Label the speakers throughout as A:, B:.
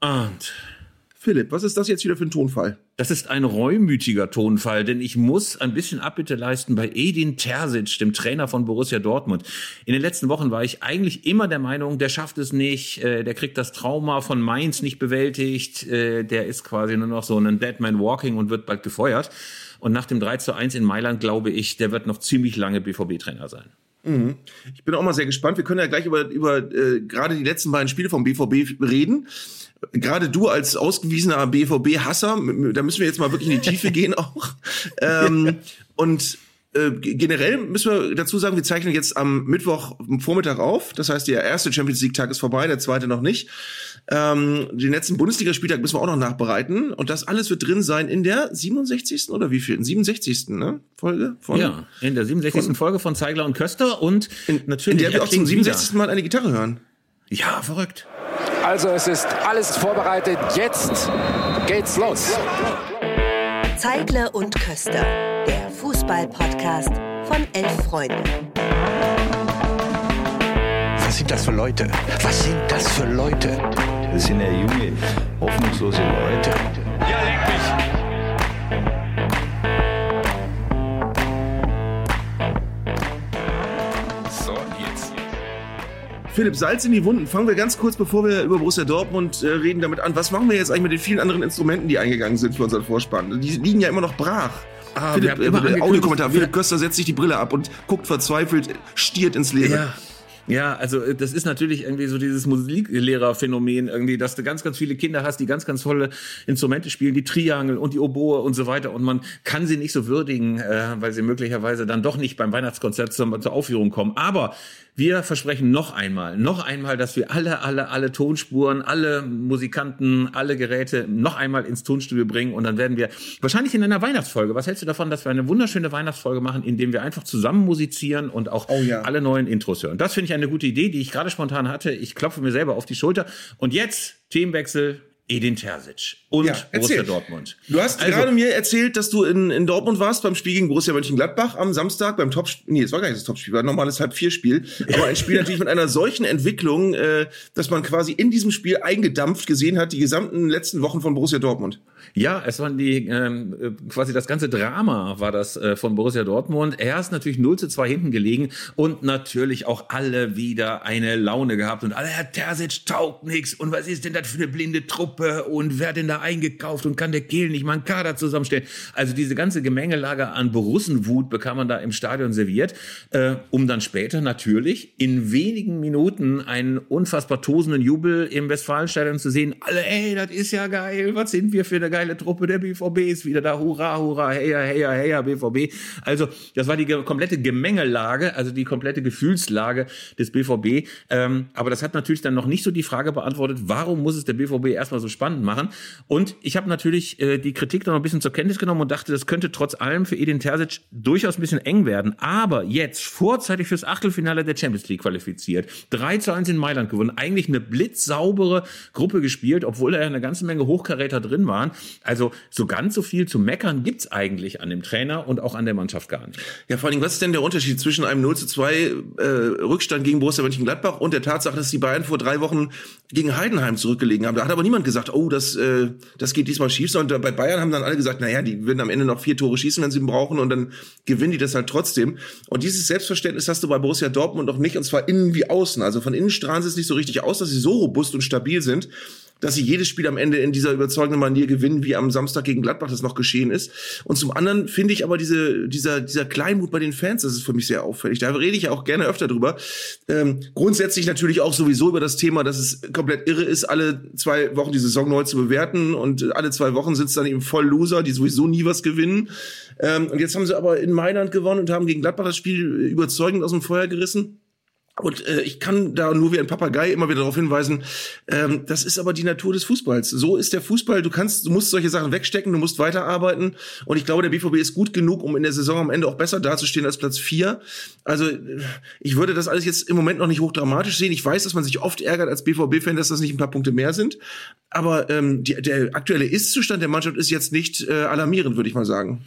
A: Und
B: Philipp, was ist das jetzt wieder für ein Tonfall?
A: Das ist ein reumütiger Tonfall, denn ich muss ein bisschen Abbitte leisten bei Edin Terzic, dem Trainer von Borussia Dortmund. In den letzten Wochen war ich eigentlich immer der Meinung, der schafft es nicht, äh, der kriegt das Trauma von Mainz nicht bewältigt, äh, der ist quasi nur noch so ein Deadman Walking und wird bald gefeuert. Und nach dem 3 zu 1 in Mailand glaube ich, der wird noch ziemlich lange BVB-Trainer sein.
B: Mhm. Ich bin auch mal sehr gespannt. Wir können ja gleich über, über äh, gerade die letzten beiden Spiele vom BVB reden gerade du als ausgewiesener BVB-Hasser, da müssen wir jetzt mal wirklich in die Tiefe gehen auch. Ähm, und äh, generell müssen wir dazu sagen, wir zeichnen jetzt am Mittwoch Vormittag auf. Das heißt, der erste Champions League-Tag ist vorbei, der zweite noch nicht. Ähm, den letzten Bundesligaspieltag müssen wir auch noch nachbereiten. Und das alles wird drin sein in der 67. oder wie viel? 67. Ne? Folge
A: von. Ja, in der 67. Von, Folge von Zeigler und Köster und
B: in, natürlich. In der wir auch zum 67. Mal eine Gitarre hören.
A: Ja, verrückt.
C: Also es ist alles vorbereitet. Jetzt geht's los.
D: Zeigler und Köster, der Fußball-Podcast von elf Freunden.
C: Was sind das für Leute? Was sind das für Leute?
E: Das sind ja junge, hoffnungslose Leute. Ja, leg
B: Philipp, Salz in die Wunden. Fangen wir ganz kurz, bevor wir über Borussia Dortmund äh, reden, damit an. Was machen wir jetzt eigentlich mit den vielen anderen Instrumenten, die eingegangen sind für unseren Vorspann? Die liegen ja immer noch brach. Ah, Philipp, äh, Audiokommentar. Philipp Köster setzt sich die Brille ab und guckt verzweifelt, stiert ins Leere.
A: Ja. Ja, also äh, das ist natürlich irgendwie so dieses Musiklehrerphänomen irgendwie, dass du ganz, ganz viele Kinder hast, die ganz, ganz tolle Instrumente spielen, die Triangel und die Oboe und so weiter und man kann sie nicht so würdigen, äh, weil sie möglicherweise dann doch nicht beim Weihnachtskonzert zur, zur Aufführung kommen. Aber wir versprechen noch einmal, noch einmal, dass wir alle, alle, alle Tonspuren, alle Musikanten, alle Geräte noch einmal ins Tonstudio bringen und dann werden wir wahrscheinlich in einer Weihnachtsfolge. Was hältst du davon, dass wir eine wunderschöne Weihnachtsfolge machen, indem wir einfach zusammen musizieren und auch oh ja. alle neuen Intros hören? Das finde ich eine gute Idee, die ich gerade spontan hatte. Ich klopfe mir selber auf die Schulter. Und jetzt Themenwechsel Edin Terzic und ja, Borussia Dortmund.
B: Du hast also, gerade mir erzählt, dass du in, in Dortmund warst beim Spiel gegen Borussia Mönchengladbach am Samstag beim Topspiel. Nee, es war gar nicht das Topspiel, war ein normales Halb-Vier-Spiel. Aber ein Spiel natürlich mit einer solchen Entwicklung, äh, dass man quasi in diesem Spiel eingedampft gesehen hat, die gesamten letzten Wochen von Borussia Dortmund.
A: Ja, es waren die ähm, äh, quasi das ganze Drama war das äh, von Borussia Dortmund. Er ist natürlich 0 zu 2 hinten gelegen und natürlich auch alle wieder eine Laune gehabt und alle, Herr Terzic taugt nichts und was ist denn das für eine blinde Truppe? Truppe und wer hat denn da eingekauft und kann der Kehl nicht mal einen Kader zusammenstellen? Also diese ganze Gemengelage an Borussenwut bekam man da im Stadion serviert, äh, um dann später natürlich in wenigen Minuten einen unfassbar tosenden Jubel im Westfalenstadion zu sehen. Alle, ey, das ist ja geil, was sind wir für eine geile Truppe, der BVB ist wieder da, hurra, hurra, heya, heya, heya, BVB. Also das war die komplette Gemengelage, also die komplette Gefühlslage des BVB. Ähm, aber das hat natürlich dann noch nicht so die Frage beantwortet, warum muss es der BVB erstmal so spannend machen. Und ich habe natürlich äh, die Kritik noch ein bisschen zur Kenntnis genommen und dachte, das könnte trotz allem für Edin Terzic durchaus ein bisschen eng werden. Aber jetzt vorzeitig fürs Achtelfinale der Champions League qualifiziert. 3 zu 1 in Mailand gewonnen. Eigentlich eine blitzsaubere Gruppe gespielt, obwohl da ja eine ganze Menge Hochkaräter drin waren. Also so ganz so viel zu meckern gibt's eigentlich an dem Trainer und auch an der Mannschaft gar nicht.
B: Ja, vor allem, was ist denn der Unterschied zwischen einem 0 zu 2 äh, Rückstand gegen Borussia Mönchengladbach und der Tatsache, dass die Bayern vor drei Wochen gegen Heidenheim zurückgelegen haben? Da hat aber niemand gesagt, oh, das, äh, das geht diesmal schief. Und bei Bayern haben dann alle gesagt, naja, die würden am Ende noch vier Tore schießen, wenn sie ihn brauchen und dann gewinnen die das halt trotzdem. Und dieses Selbstverständnis hast du bei Borussia Dortmund noch nicht, und zwar innen wie außen. Also von innen strahlen sie es nicht so richtig aus, dass sie so robust und stabil sind dass sie jedes Spiel am Ende in dieser überzeugenden Manier gewinnen, wie am Samstag gegen Gladbach das noch geschehen ist. Und zum anderen finde ich aber diese, dieser, dieser Kleinmut bei den Fans, das ist für mich sehr auffällig. Da rede ich ja auch gerne öfter drüber. Ähm, grundsätzlich natürlich auch sowieso über das Thema, dass es komplett irre ist, alle zwei Wochen die Saison neu zu bewerten und alle zwei Wochen sind es dann eben voll Loser, die sowieso nie was gewinnen. Ähm, und jetzt haben sie aber in Mailand gewonnen und haben gegen Gladbach das Spiel überzeugend aus dem Feuer gerissen. Und äh, ich kann da nur wie ein Papagei immer wieder darauf hinweisen, ähm, das ist aber die Natur des Fußballs. So ist der Fußball. Du kannst, du musst solche Sachen wegstecken, du musst weiterarbeiten. Und ich glaube, der BVB ist gut genug, um in der Saison am Ende auch besser dazustehen als Platz vier. Also ich würde das alles jetzt im Moment noch nicht hochdramatisch sehen. Ich weiß, dass man sich oft ärgert als BVB-Fan, dass das nicht ein paar Punkte mehr sind. Aber ähm, die, der aktuelle Ist-Zustand der Mannschaft ist jetzt nicht äh, alarmierend, würde ich mal sagen.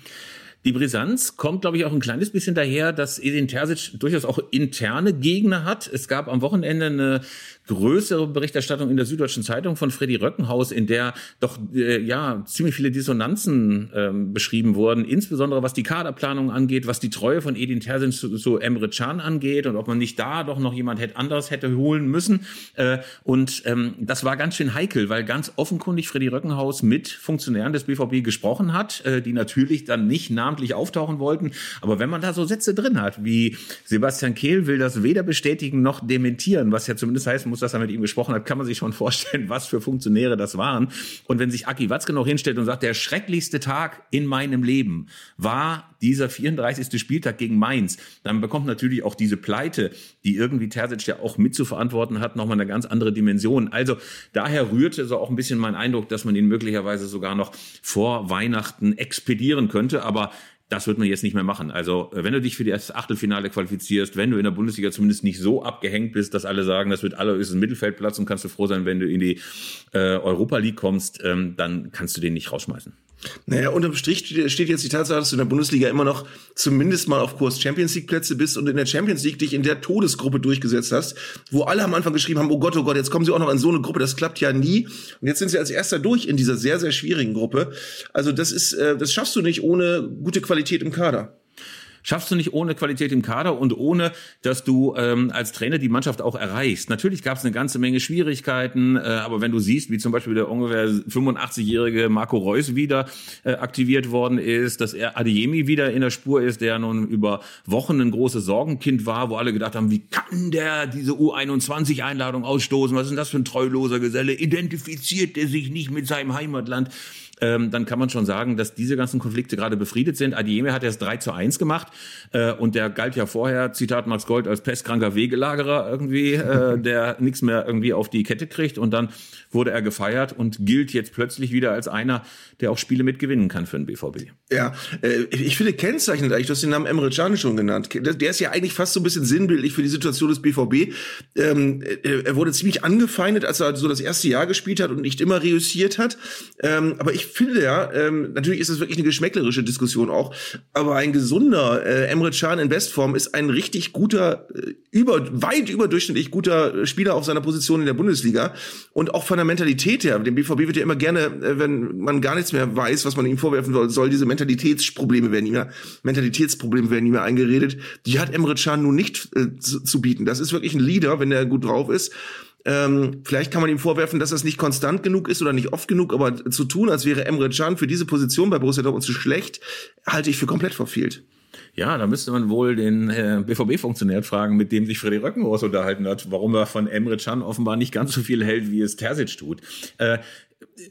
A: Die Brisanz kommt, glaube ich, auch ein kleines bisschen daher, dass Edin Terzic durchaus auch interne Gegner hat. Es gab am Wochenende eine größere Berichterstattung in der Süddeutschen Zeitung von Freddy Röckenhaus, in der doch äh, ja ziemlich viele Dissonanzen ähm, beschrieben wurden, insbesondere was die Kaderplanung angeht, was die Treue von Edin Terzic zu, zu Emre Can angeht und ob man nicht da doch noch jemand hätte anderes hätte holen müssen. Äh, und ähm, das war ganz schön heikel, weil ganz offenkundig Freddy Röckenhaus mit Funktionären des BVB gesprochen hat, äh, die natürlich dann nicht namentlich auftauchen wollten. Aber wenn man da so Sätze drin hat, wie Sebastian Kehl will das weder bestätigen noch dementieren, was ja zumindest heißt, muss, dass er mit ihm gesprochen hat, kann man sich schon vorstellen, was für Funktionäre das waren. Und wenn sich Aki Watzke noch hinstellt und sagt, der schrecklichste Tag in meinem Leben war dieser 34. Spieltag gegen Mainz, dann bekommt natürlich auch diese Pleite, die irgendwie Terzic ja auch mit zu verantworten hat, nochmal eine ganz andere Dimension. Also daher rührte so auch ein bisschen mein Eindruck, dass man ihn möglicherweise sogar noch vor Weihnachten expedieren könnte. Aber das wird man jetzt nicht mehr machen. Also, äh, wenn du dich für das Achtelfinale qualifizierst, wenn du in der Bundesliga zumindest nicht so abgehängt bist, dass alle sagen, das wird allerhöchstens Mittelfeldplatz und kannst du froh sein, wenn du in die äh, Europa League kommst, ähm, dann kannst du den nicht rausschmeißen.
B: Naja, unterm Strich steht jetzt die Tatsache, dass du in der Bundesliga immer noch zumindest mal auf Kurs Champions League Plätze bist und in der Champions League dich in der Todesgruppe durchgesetzt hast, wo alle am Anfang geschrieben haben, oh Gott, oh Gott, jetzt kommen sie auch noch in so eine Gruppe, das klappt ja nie. Und jetzt sind sie als erster durch in dieser sehr, sehr schwierigen Gruppe. Also das ist, äh, das schaffst du nicht ohne gute Qualität im Kader
A: schaffst du nicht ohne Qualität im Kader und ohne, dass du ähm, als Trainer die Mannschaft auch erreichst. Natürlich gab es eine ganze Menge Schwierigkeiten, äh, aber wenn du siehst, wie zum Beispiel der ungefähr 85-jährige Marco Reus wieder äh, aktiviert worden ist, dass er Adeyemi wieder in der Spur ist, der nun über Wochen ein großes Sorgenkind war, wo alle gedacht haben, wie kann der diese U21-Einladung ausstoßen? Was ist denn das für ein treuloser Geselle? Identifiziert er sich nicht mit seinem Heimatland? Ähm, dann kann man schon sagen, dass diese ganzen Konflikte gerade befriedet sind. Adieme hat erst 3 zu 1 gemacht äh, und der galt ja vorher, Zitat Max Gold, als pestkranker Wegelagerer irgendwie, äh, der nichts mehr irgendwie auf die Kette kriegt und dann wurde er gefeiert und gilt jetzt plötzlich wieder als einer, der auch Spiele mitgewinnen kann für den BVB.
B: Ja, äh, ich finde kennzeichnet eigentlich, du hast den Namen Emre Can schon genannt. Der ist ja eigentlich fast so ein bisschen sinnbildlich für die Situation des BVB. Ähm, er wurde ziemlich angefeindet, als er so das erste Jahr gespielt hat und nicht immer reüssiert hat. Ähm, aber ich finde ja, ähm, natürlich ist das wirklich eine geschmäcklerische Diskussion auch, aber ein gesunder äh, Emre Can in Bestform ist ein richtig guter, äh, über, weit überdurchschnittlich guter Spieler auf seiner Position in der Bundesliga und auch von der Mentalität her. Dem BVB wird ja immer gerne, äh, wenn man gar nichts mehr weiß, was man ihm vorwerfen soll, soll diese Mentalitätsprobleme werden ihm ja, Mentalitätsprobleme werden ihm ja eingeredet. Die hat Emre Can nun nicht äh, zu, zu bieten. Das ist wirklich ein Leader, wenn er gut drauf ist. Ähm, vielleicht kann man ihm vorwerfen, dass das nicht konstant genug ist oder nicht oft genug, aber zu tun, als wäre Emre Can für diese Position bei Borussia Dortmund zu schlecht, halte ich für komplett verfehlt.
A: Ja, da müsste man wohl den äh, BVB-Funktionär fragen, mit dem sich Freddy Röckenhaus unterhalten hat, warum er von Emre Can offenbar nicht ganz so viel hält, wie es Terzic tut. Äh,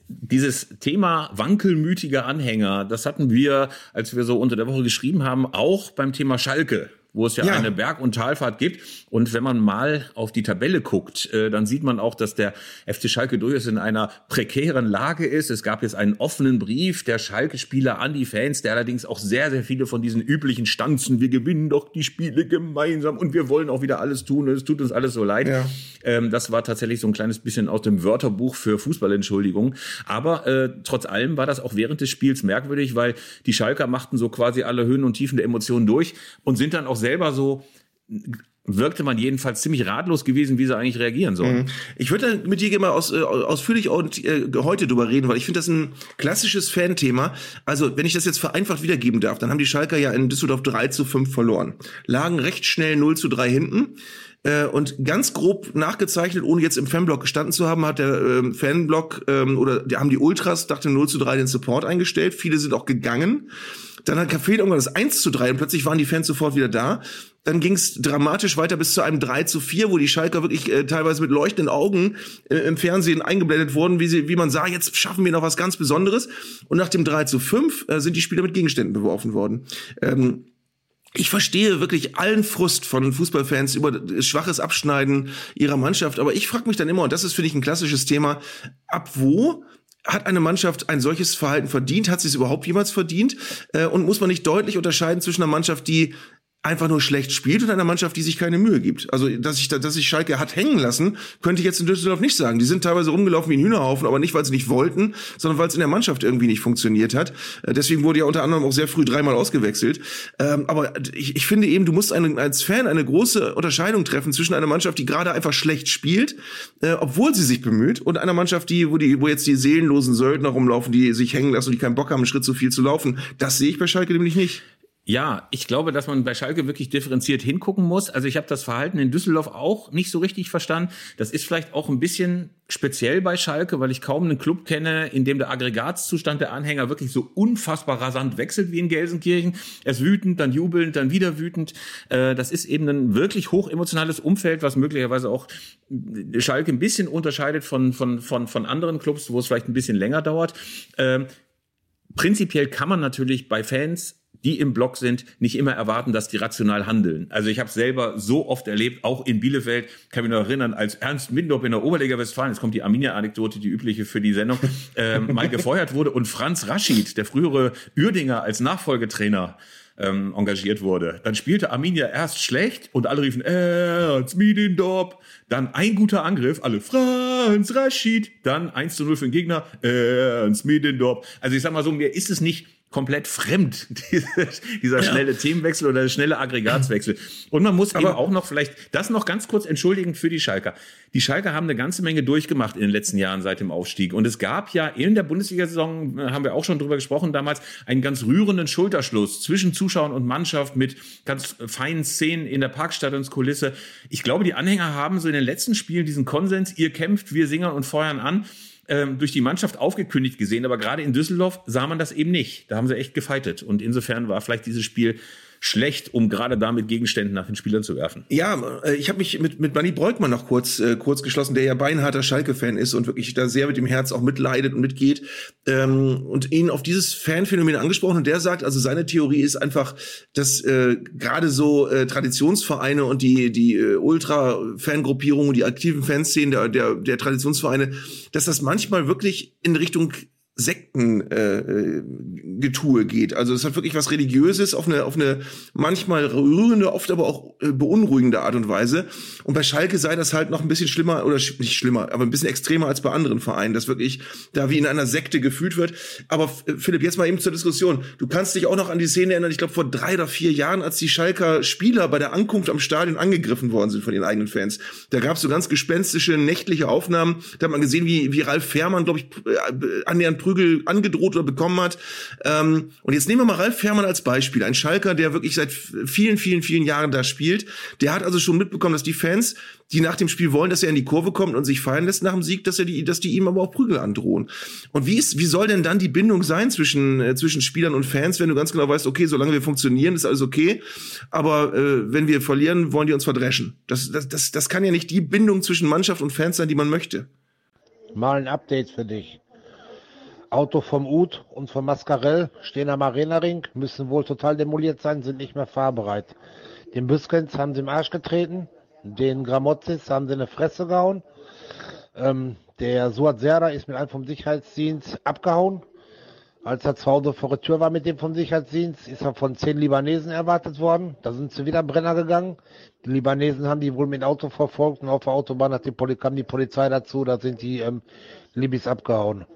A: dieses Thema wankelmütiger Anhänger, das hatten wir, als wir so unter der Woche geschrieben haben, auch beim Thema Schalke wo es ja, ja, eine Berg- und Talfahrt gibt. Und wenn man mal auf die Tabelle guckt, äh, dann sieht man auch, dass der FC Schalke durchaus in einer prekären Lage ist. Es gab jetzt einen offenen Brief der Schalke-Spieler an die Fans, der allerdings auch sehr, sehr viele von diesen üblichen Stanzen, wir gewinnen doch die Spiele gemeinsam und wir wollen auch wieder alles tun, es tut uns alles so leid. Ja. Ähm, das war tatsächlich so ein kleines bisschen aus dem Wörterbuch für Fußballentschuldigung. Aber äh, trotz allem war das auch während des Spiels merkwürdig, weil die Schalker machten so quasi alle Höhen und Tiefen der Emotionen durch und sind dann auch selber so wirkte man jedenfalls ziemlich ratlos gewesen, wie sie eigentlich reagieren sollen. Mhm.
B: Ich würde mit dir mal aus, äh, ausführlich und, äh, heute drüber reden, weil ich finde das ein klassisches Fan-Thema. Also, wenn ich das jetzt vereinfacht wiedergeben darf, dann haben die Schalker ja in Düsseldorf 3 zu 5 verloren. Lagen recht schnell 0 zu 3 hinten. Äh, und ganz grob nachgezeichnet, ohne jetzt im Fanblock gestanden zu haben, hat der ähm, Fanblock ähm, oder die haben die Ultras, dachte 0 zu 3 den Support eingestellt. Viele sind auch gegangen. Dann hat Café irgendwann das 1 zu 3 und plötzlich waren die Fans sofort wieder da. Dann ging es dramatisch weiter bis zu einem 3 zu 4, wo die Schalker wirklich äh, teilweise mit leuchtenden Augen äh, im Fernsehen eingeblendet wurden, wie, sie, wie man sah, jetzt schaffen wir noch was ganz Besonderes. Und nach dem 3 zu 5 äh, sind die Spieler mit Gegenständen beworfen worden. Ähm, ich verstehe wirklich allen Frust von Fußballfans über schwaches Abschneiden ihrer Mannschaft, aber ich frage mich dann immer, und das ist für dich ein klassisches Thema, ab wo hat eine Mannschaft ein solches Verhalten verdient? Hat sie es überhaupt jemals verdient? Äh, und muss man nicht deutlich unterscheiden zwischen einer Mannschaft, die einfach nur schlecht spielt und einer Mannschaft, die sich keine Mühe gibt. Also, dass ich, dass ich Schalke hat hängen lassen, könnte ich jetzt in Düsseldorf nicht sagen. Die sind teilweise rumgelaufen wie ein Hühnerhaufen, aber nicht, weil sie nicht wollten, sondern weil es in der Mannschaft irgendwie nicht funktioniert hat. Äh, deswegen wurde ja unter anderem auch sehr früh dreimal ausgewechselt. Ähm, aber ich, ich finde eben, du musst eine, als Fan eine große Unterscheidung treffen zwischen einer Mannschaft, die gerade einfach schlecht spielt, äh, obwohl sie sich bemüht, und einer Mannschaft, die, wo die, wo jetzt die seelenlosen Söldner rumlaufen, die sich hängen lassen und die keinen Bock haben, einen Schritt zu viel zu laufen. Das sehe ich bei Schalke nämlich nicht.
A: Ja, ich glaube, dass man bei Schalke wirklich differenziert hingucken muss. Also ich habe das Verhalten in Düsseldorf auch nicht so richtig verstanden. Das ist vielleicht auch ein bisschen speziell bei Schalke, weil ich kaum einen Club kenne, in dem der Aggregatzustand der Anhänger wirklich so unfassbar rasant wechselt wie in Gelsenkirchen. Er ist wütend, dann jubelnd, dann wieder wütend. Äh, das ist eben ein wirklich hochemotionales Umfeld, was möglicherweise auch Schalke ein bisschen unterscheidet von, von, von, von anderen Clubs, wo es vielleicht ein bisschen länger dauert. Ähm, prinzipiell kann man natürlich bei Fans die im Block sind, nicht immer erwarten, dass die rational handeln. Also ich habe selber so oft erlebt, auch in Bielefeld, kann mich noch erinnern, als Ernst Mindorp in der Oberliga Westfalen, jetzt kommt die Arminia-Anekdote, die übliche für die Sendung, ähm, mal gefeuert wurde und Franz Raschid, der frühere Uerdinger als Nachfolgetrainer, ähm, engagiert wurde. Dann spielte Arminia erst schlecht und alle riefen Ernst Miedendorp. Dann ein guter Angriff, alle Franz Raschid. Dann 1 zu 0 für den Gegner, Ernst Miedendorp. Also ich sag mal so, mir ist es nicht komplett fremd, dieser schnelle ja. Themenwechsel oder der schnelle Aggregatswechsel. Und man muss Aber eben auch noch vielleicht das noch ganz kurz entschuldigen für die Schalker. Die Schalker haben eine ganze Menge durchgemacht in den letzten Jahren seit dem Aufstieg. Und es gab ja in der Bundesliga-Saison, äh, haben wir auch schon drüber gesprochen damals, einen ganz rührenden Schulterschluss zwischen Zuschauern und Mannschaft mit ganz feinen Szenen in der Parkstadionskulisse. Ich glaube, die Anhänger haben so in den letzten Spielen diesen Konsens, ihr kämpft, wir singen und feuern an ähm, durch die Mannschaft aufgekündigt gesehen, aber gerade in Düsseldorf sah man das eben nicht. Da haben sie echt gefeitet. Und insofern war vielleicht dieses Spiel schlecht, um gerade damit Gegenstände nach den Spielern zu werfen.
B: Ja, äh, ich habe mich mit mit Manny Breukmann noch kurz äh, kurz geschlossen, der ja beinharter Schalke-Fan ist und wirklich da sehr mit dem Herz auch mitleidet und mitgeht ähm, und ihn auf dieses Fanphänomen angesprochen und der sagt, also seine Theorie ist einfach, dass äh, gerade so äh, Traditionsvereine und die die äh, Ultra-Fangruppierungen, die aktiven Fanszenen der, der der Traditionsvereine, dass das manchmal wirklich in Richtung Sektengetue äh, geht. Also es hat wirklich was Religiöses auf eine, auf eine manchmal rührende, oft aber auch äh, beunruhigende Art und Weise. Und bei Schalke sei das halt noch ein bisschen schlimmer, oder sch nicht schlimmer, aber ein bisschen extremer als bei anderen Vereinen, dass wirklich da wie in einer Sekte gefühlt wird. Aber äh, Philipp, jetzt mal eben zur Diskussion. Du kannst dich auch noch an die Szene erinnern, ich glaube vor drei oder vier Jahren, als die Schalker Spieler bei der Ankunft am Stadion angegriffen worden sind von ihren eigenen Fans. Da gab es so ganz gespenstische, nächtliche Aufnahmen. Da hat man gesehen, wie, wie Ralf Fährmann, glaube ich, äh, annähernd Prügel angedroht oder bekommen hat. Ähm, und jetzt nehmen wir mal Ralf Fährmann als Beispiel. Ein Schalker, der wirklich seit vielen, vielen, vielen Jahren da spielt. Der hat also schon mitbekommen, dass die Fans, die nach dem Spiel wollen, dass er in die Kurve kommt und sich feiern lässt nach dem Sieg, dass er die, dass die ihm aber auch Prügel androhen. Und wie ist, wie soll denn dann die Bindung sein zwischen, äh, zwischen Spielern und Fans, wenn du ganz genau weißt, okay, solange wir funktionieren, ist alles okay. Aber äh, wenn wir verlieren, wollen die uns verdreschen. Das, das, das, das kann ja nicht die Bindung zwischen Mannschaft und Fans sein, die man möchte.
F: Mal ein Update für dich. Auto vom Ud und vom Mascarell stehen am Arena-Ring, müssen wohl total demoliert sein, sind nicht mehr fahrbereit. Den Büskens haben sie im Arsch getreten, den Gramotzis haben sie in die Fresse gehauen. Ähm, der Suat Serda ist mit einem vom Sicherheitsdienst abgehauen. Als er zu Hause vor der Tür war mit dem vom Sicherheitsdienst, ist er von zehn Libanesen erwartet worden. Da sind sie wieder Brenner gegangen. Die Libanesen haben die wohl mit dem Auto verfolgt und auf der Autobahn hat die Poli kam die Polizei dazu. Da sind die ähm, Libis abgehauen.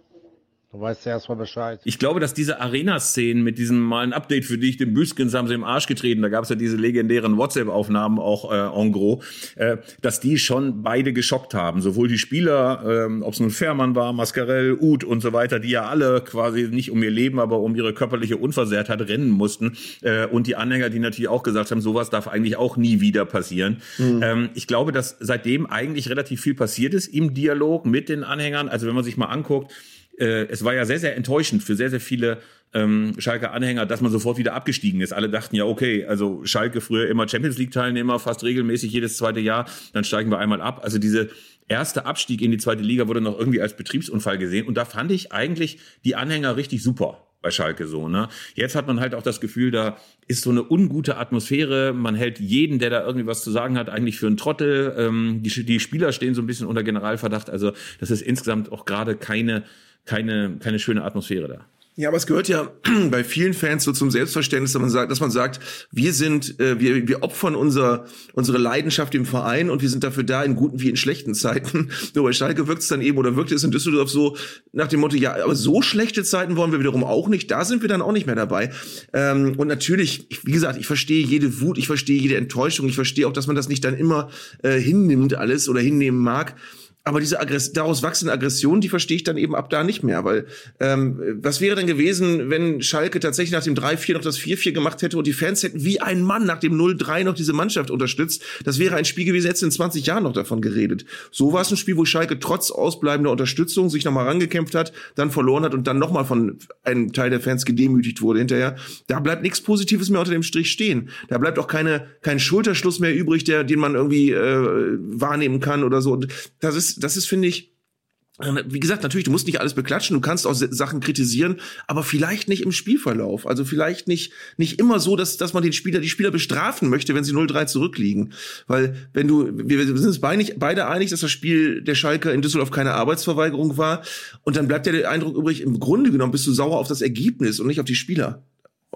F: Du weißt ja erstmal Bescheid.
A: Ich glaube, dass diese Arena-Szenen mit diesem mal ein Update für dich, den Büskens haben sie im Arsch getreten, da gab es ja diese legendären WhatsApp-Aufnahmen auch äh, en gros, äh, dass die schon beide geschockt haben. Sowohl die Spieler, äh, ob es nun Fährmann war, Mascarell, Uth und so weiter, die ja alle quasi nicht um ihr Leben, aber um ihre körperliche Unversehrtheit rennen mussten. Äh, und die Anhänger, die natürlich auch gesagt haben, sowas darf eigentlich auch nie wieder passieren. Mhm. Ähm, ich glaube, dass seitdem eigentlich relativ viel passiert ist im Dialog mit den Anhängern. Also wenn man sich mal anguckt, äh, es war ja sehr, sehr enttäuschend für sehr, sehr viele ähm, Schalke-Anhänger, dass man sofort wieder abgestiegen ist. Alle dachten ja, okay, also Schalke früher immer Champions League-Teilnehmer, fast regelmäßig jedes zweite Jahr, dann steigen wir einmal ab. Also diese erste Abstieg in die zweite Liga wurde noch irgendwie als Betriebsunfall gesehen. Und da fand ich eigentlich die Anhänger richtig super bei Schalke so. Ne? Jetzt hat man halt auch das Gefühl, da ist so eine ungute Atmosphäre. Man hält jeden, der da irgendwie was zu sagen hat, eigentlich für einen Trottel. Ähm, die, die Spieler stehen so ein bisschen unter Generalverdacht. Also das ist insgesamt auch gerade keine keine, keine schöne Atmosphäre da.
B: Ja, aber es gehört ja bei vielen Fans so zum Selbstverständnis, dass man sagt, dass man sagt, wir sind, äh, wir, wir opfern unser, unsere Leidenschaft im Verein und wir sind dafür da in guten wie in schlechten Zeiten. Nur bei Schalke wirkt es dann eben oder wirkt es in Düsseldorf so nach dem Motto, ja, aber so schlechte Zeiten wollen wir wiederum auch nicht. Da sind wir dann auch nicht mehr dabei. Ähm, und natürlich, ich, wie gesagt, ich verstehe jede Wut, ich verstehe jede Enttäuschung, ich verstehe auch, dass man das nicht dann immer äh, hinnimmt alles oder hinnehmen mag. Aber diese Aggress daraus wachsende Aggression, die verstehe ich dann eben ab da nicht mehr, weil ähm, was wäre denn gewesen, wenn Schalke tatsächlich nach dem 3-4 noch das 4-4 gemacht hätte und die Fans hätten wie ein Mann nach dem 0-3 noch diese Mannschaft unterstützt? Das wäre ein Spiel gewesen, jetzt in 20 Jahren noch davon geredet. So war es ein Spiel, wo Schalke trotz ausbleibender Unterstützung sich nochmal rangekämpft hat, dann verloren hat und dann nochmal von einem Teil der Fans gedemütigt wurde hinterher. Da bleibt nichts Positives mehr unter dem Strich stehen. Da bleibt auch keine, kein Schulterschluss mehr übrig, der, den man irgendwie äh, wahrnehmen kann oder so. Und das ist das ist, finde ich, äh, wie gesagt, natürlich, du musst nicht alles beklatschen, du kannst auch Sachen kritisieren, aber vielleicht nicht im Spielverlauf. Also vielleicht nicht, nicht immer so, dass, dass man den Spieler, die Spieler bestrafen möchte, wenn sie 0-3 zurückliegen. Weil, wenn du, wir sind uns beide, einig, dass das Spiel der Schalke in Düsseldorf keine Arbeitsverweigerung war. Und dann bleibt ja der Eindruck übrig, im Grunde genommen bist du sauer auf das Ergebnis und nicht auf die Spieler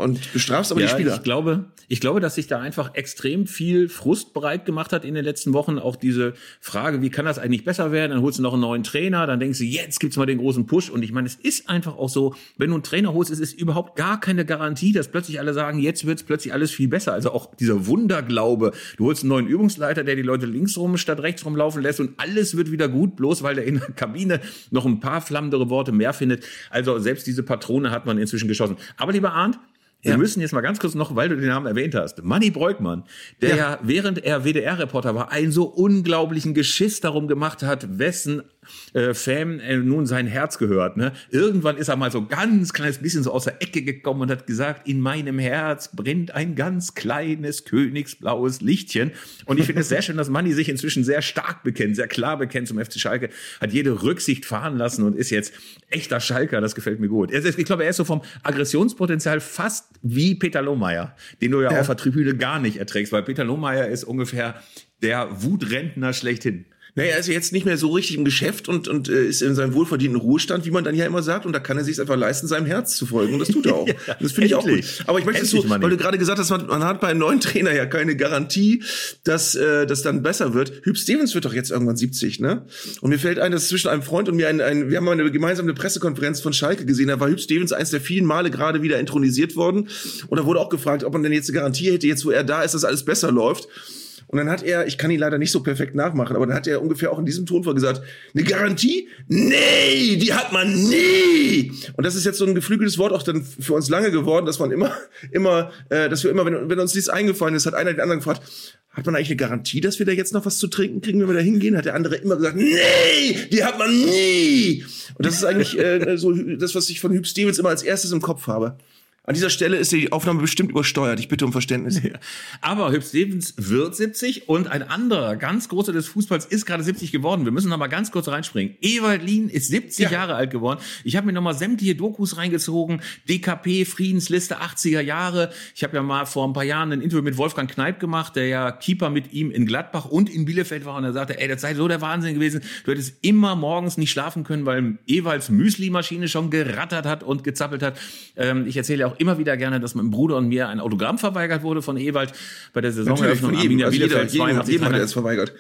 B: und bestrafst aber
A: ja,
B: die Spieler.
A: Ich glaube, ich glaube, dass sich da einfach extrem viel Frust breit gemacht hat in den letzten Wochen. Auch diese Frage, wie kann das eigentlich besser werden? Dann holst du noch einen neuen Trainer, dann denkst du, jetzt gibt's mal den großen Push. Und ich meine, es ist einfach auch so, wenn du einen Trainer holst, es ist überhaupt gar keine Garantie, dass plötzlich alle sagen, jetzt wird's plötzlich alles viel besser. Also auch dieser Wunderglaube. Du holst einen neuen Übungsleiter, der die Leute links rum statt rechts rumlaufen lässt und alles wird wieder gut, bloß weil der in der Kabine noch ein paar flammendere Worte mehr findet. Also selbst diese Patrone hat man inzwischen geschossen. Aber lieber Arndt, wir ja. müssen jetzt mal ganz kurz noch, weil du den Namen erwähnt hast, Manny Breukmann, der ja, ja während er WDR-Reporter war, einen so unglaublichen Geschiss darum gemacht hat, wessen äh, Fan äh, nun sein Herz gehört. Ne? Irgendwann ist er mal so ganz kleines bisschen so aus der Ecke gekommen und hat gesagt, in meinem Herz brennt ein ganz kleines königsblaues Lichtchen. Und ich finde es sehr schön, dass Manni sich inzwischen sehr stark bekennt, sehr klar bekennt zum FC Schalke, hat jede Rücksicht fahren lassen und ist jetzt echter Schalker. Das gefällt mir gut. Ich glaube, er ist so vom Aggressionspotenzial fast wie Peter Lohmeier, den du ja, ja. auf der Tribüne gar nicht erträgst, weil Peter Lohmeier ist ungefähr der Wutrentner schlechthin.
B: Naja, er ist jetzt nicht mehr so richtig im Geschäft und, und äh, ist in seinem wohlverdienten Ruhestand, wie man dann ja immer sagt. Und da kann er sich einfach leisten, seinem Herz zu folgen. Und das tut er auch. ja, das finde ich auch gut. Aber ich möchte so, weil du gerade gesagt hast, man, man hat bei einem neuen Trainer ja keine Garantie, dass äh, das dann besser wird. Hüb Stevens wird doch jetzt irgendwann 70, ne? Und mir fällt ein, dass zwischen einem Freund und mir ein, ein wir haben mal eine gemeinsame Pressekonferenz von Schalke gesehen. Da war Hüb Stevens eins der vielen Male gerade wieder intronisiert worden. Und da wurde auch gefragt, ob man denn jetzt eine Garantie hätte, jetzt wo er da ist, dass alles besser läuft. Und dann hat er, ich kann ihn leider nicht so perfekt nachmachen, aber dann hat er ungefähr auch in diesem Tonfall gesagt, eine Garantie? Nee, die hat man nie. Und das ist jetzt so ein geflügeltes Wort auch dann für uns lange geworden, dass man immer, immer, äh, dass wir immer, wenn, wenn uns dies eingefallen ist, hat einer den anderen gefragt, hat man eigentlich eine Garantie, dass wir da jetzt noch was zu trinken kriegen, wenn wir da hingehen? Hat der andere immer gesagt, nee, die hat man nie. Und das ist eigentlich äh, so das, was ich von Hüb Stevens immer als erstes im Kopf habe. An dieser Stelle ist die Aufnahme bestimmt übersteuert. Ich bitte um Verständnis. Ja.
A: Aber Hüb Stevens wird 70 und ein anderer ganz großer des Fußballs ist gerade 70 geworden. Wir müssen noch mal ganz kurz reinspringen. Ewald Lien ist 70 ja. Jahre alt geworden. Ich habe mir noch mal sämtliche Dokus reingezogen. DKP, Friedensliste 80er Jahre. Ich habe ja mal vor ein paar Jahren ein Interview mit Wolfgang Kneip gemacht, der ja Keeper mit ihm in Gladbach und in Bielefeld war. Und er sagte, ey, das sei so der Wahnsinn gewesen. Du hättest immer morgens nicht schlafen können, weil Ewalds Müsli-Maschine schon gerattert hat und gezappelt hat. Ähm, ich erzähle auch immer wieder gerne, dass meinem Bruder und mir ein Autogramm verweigert wurde von Ewald bei der Saisoneröffnung
B: Arminia also Bielefeld. Jeder, jedem, jedem hat er es verweigert.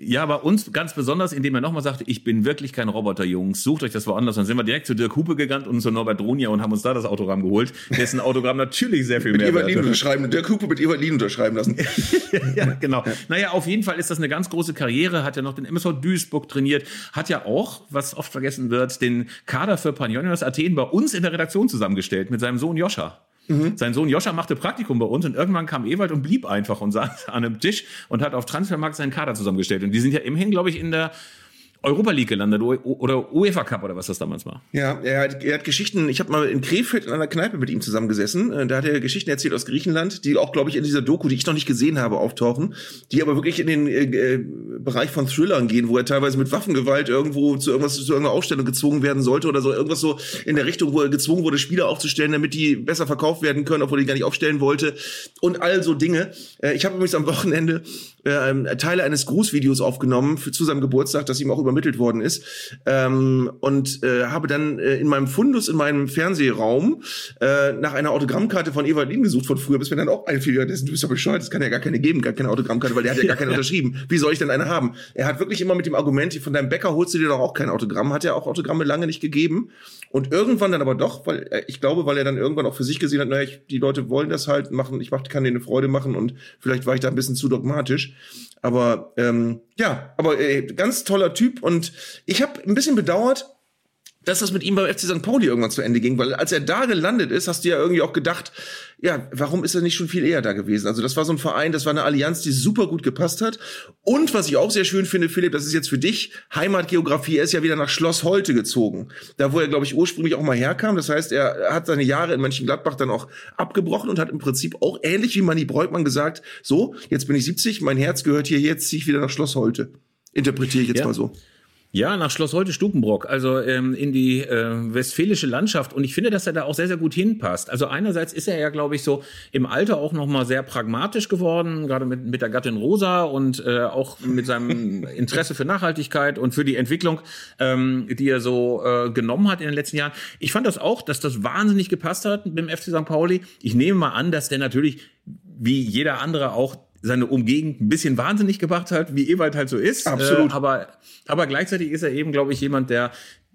A: Ja, bei uns ganz besonders, indem er nochmal sagte, ich bin wirklich kein Roboter, Jungs, sucht euch das woanders. Dann sind wir direkt zu Dirk Hupe gegangen und zu Norbert Dronia und haben uns da das Autogramm geholt. Dessen Autogramm natürlich sehr viel
B: mit
A: mehr
B: Evalin unterschreiben, Dirk Hupe mit Evalin unterschreiben lassen.
A: ja, genau. Ja. Naja, auf jeden Fall ist das eine ganz große Karriere, hat ja noch den MSV Duisburg trainiert, hat ja auch, was oft vergessen wird, den Kader für Panionios Athen bei uns in der Redaktion zusammengestellt mit seinem Sohn Joscha. Mhm. Sein Sohn Joscha machte Praktikum bei uns und irgendwann kam Ewald und blieb einfach und saß an einem Tisch und hat auf Transfermarkt seinen Kader zusammengestellt. Und die sind ja immerhin, glaube ich, in der Europa League gelandet oder UEFA Cup oder was das damals war.
B: Ja, er hat, er hat Geschichten, ich habe mal in Krefeld in einer Kneipe mit ihm zusammengesessen, äh, da hat er Geschichten erzählt aus Griechenland, die auch, glaube ich, in dieser Doku, die ich noch nicht gesehen habe, auftauchen, die aber wirklich in den äh, äh, Bereich von Thrillern gehen, wo er teilweise mit Waffengewalt irgendwo zu irgendwas zu irgendeiner Ausstellung gezwungen werden sollte oder so irgendwas so in der Richtung, wo er gezwungen wurde, Spieler aufzustellen, damit die besser verkauft werden können, obwohl er die gar nicht aufstellen wollte und all so Dinge. Äh, ich habe übrigens am Wochenende äh, Teile eines Grußvideos aufgenommen für, zu seinem Geburtstag, das ihm auch über übermittelt worden ist. Ähm, und äh, habe dann äh, in meinem Fundus, in meinem Fernsehraum äh, nach einer Autogrammkarte von Ewald Lien gesucht von früher, bis mir dann auch einfiel, ja, das, du bist ja bescheuert, das kann ja gar keine geben, gar keine Autogrammkarte, weil der hat ja gar keine unterschrieben. Wie soll ich denn eine haben? Er hat wirklich immer mit dem Argument, von deinem Bäcker holst du dir doch auch kein Autogramm, hat ja auch Autogramme lange nicht gegeben. Und irgendwann dann aber doch, weil äh, ich glaube, weil er dann irgendwann auch für sich gesehen hat, naja, ich, die Leute wollen das halt machen, ich mach, kann denen eine Freude machen und vielleicht war ich da ein bisschen zu dogmatisch. Aber ähm, ja, aber äh, ganz toller Typ und ich habe ein bisschen bedauert, dass das mit ihm beim FC St. Pauli irgendwann zu Ende ging, weil als er da gelandet ist, hast du ja irgendwie auch gedacht, ja, warum ist er nicht schon viel eher da gewesen? Also das war so ein Verein, das war eine Allianz, die super gut gepasst hat. Und was ich auch sehr schön finde, Philipp, das ist jetzt für dich Heimatgeografie, er ist ja wieder nach Schloss Holte gezogen. Da, wo er, glaube ich, ursprünglich auch mal herkam. Das heißt, er hat seine Jahre in Mönchengladbach dann auch abgebrochen und hat im Prinzip auch ähnlich wie Manny Breukmann gesagt, so, jetzt bin ich 70, mein Herz gehört hier, jetzt ziehe ich wieder nach Schloss Holte. Interpretiere ich jetzt
A: Ja.
B: mal so.
A: Ja, nach Schloss Holte Stukenbrock, also ähm, in die äh, westfälische Landschaft. Und ich finde, dass er da auch sehr, sehr gut hinpasst. Also einerseits ist er ja, glaube ich, so im Alter auch noch mal sehr pragmatisch geworden, gerade mit, mit der Gattin Rosa und äh, auch mit seinem Interesse für Nachhaltigkeit und für die Entwicklung, ähm, die er so äh, genommen hat in den letzten Jahren. Ich fand das auch, dass das wahnsinnig gepasst hat mit dem FC St. Pauli. Ich nehme mal an, dass der natürlich wie jeder andere auch seine Umgegend ein bisschen wahnsinnig gemacht hat, wie Ewald halt so ist.
B: Absolut.
A: Äh, aber, aber gleichzeitig ist er eben, glaube ich, jemand, der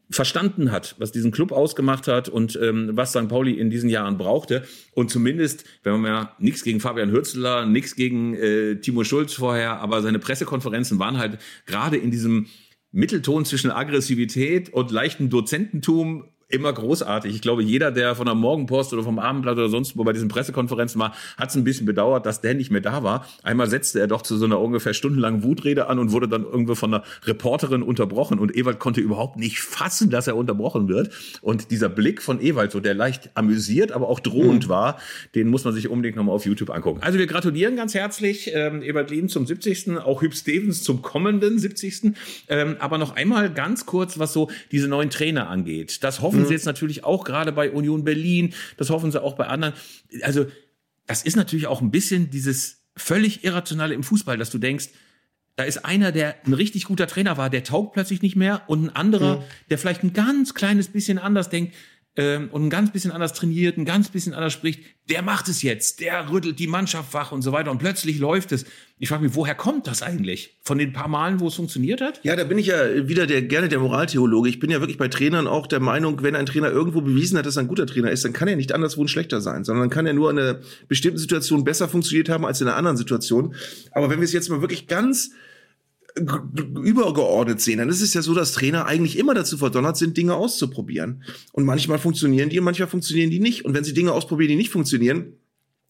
A: verstanden hat, was diesen Club ausgemacht hat und ähm, was St. Pauli in diesen Jahren brauchte. Und zumindest, wenn man ja nichts gegen Fabian Hürzler, nichts gegen äh, Timo Schulz vorher, aber seine Pressekonferenzen waren halt gerade in diesem Mittelton zwischen Aggressivität und leichtem Dozententum immer großartig. Ich glaube, jeder, der von der Morgenpost oder vom Abendblatt oder sonst wo bei diesen Pressekonferenzen war, hat es ein bisschen bedauert, dass der nicht mehr da war. Einmal setzte er doch zu so einer ungefähr stundenlangen Wutrede an und wurde dann irgendwo von einer Reporterin unterbrochen und Ewald konnte überhaupt nicht fassen, dass er unterbrochen wird. Und dieser Blick von Ewald, so der leicht amüsiert, aber auch drohend war, den muss man sich unbedingt nochmal auf YouTube angucken. Also wir gratulieren ganz herzlich ähm, Ewald Lien zum 70. Auch Hüb Stevens zum kommenden 70. Ähm, aber noch einmal ganz kurz, was so diese neuen Trainer angeht. Das hoffen sie jetzt natürlich auch gerade bei Union Berlin. Das hoffen sie auch bei anderen. Also das ist natürlich auch ein bisschen dieses völlig Irrationale im Fußball, dass du denkst, da ist einer, der ein richtig guter Trainer war, der taugt plötzlich nicht mehr und ein anderer, der vielleicht ein ganz kleines bisschen anders denkt ähm, und ein ganz bisschen anders trainiert, ein ganz bisschen anders spricht, der macht es jetzt, der rüttelt die Mannschaft wach und so weiter und plötzlich läuft es. Ich frage mich, woher kommt das eigentlich? Von den paar Malen, wo es funktioniert hat?
B: Ja, da bin ich ja wieder der, gerne der Moraltheologe. Ich bin ja wirklich bei Trainern auch der Meinung, wenn ein Trainer irgendwo bewiesen hat, dass er ein guter Trainer ist, dann kann er nicht anderswo ein schlechter sein, sondern kann er nur in einer bestimmten Situation besser funktioniert haben als in einer anderen Situation. Aber wenn wir es jetzt mal wirklich ganz übergeordnet sehen, dann ist es ja so, dass Trainer eigentlich immer dazu verdonnert sind, Dinge auszuprobieren. Und manchmal funktionieren die und manchmal funktionieren die nicht. Und wenn sie Dinge ausprobieren, die nicht funktionieren,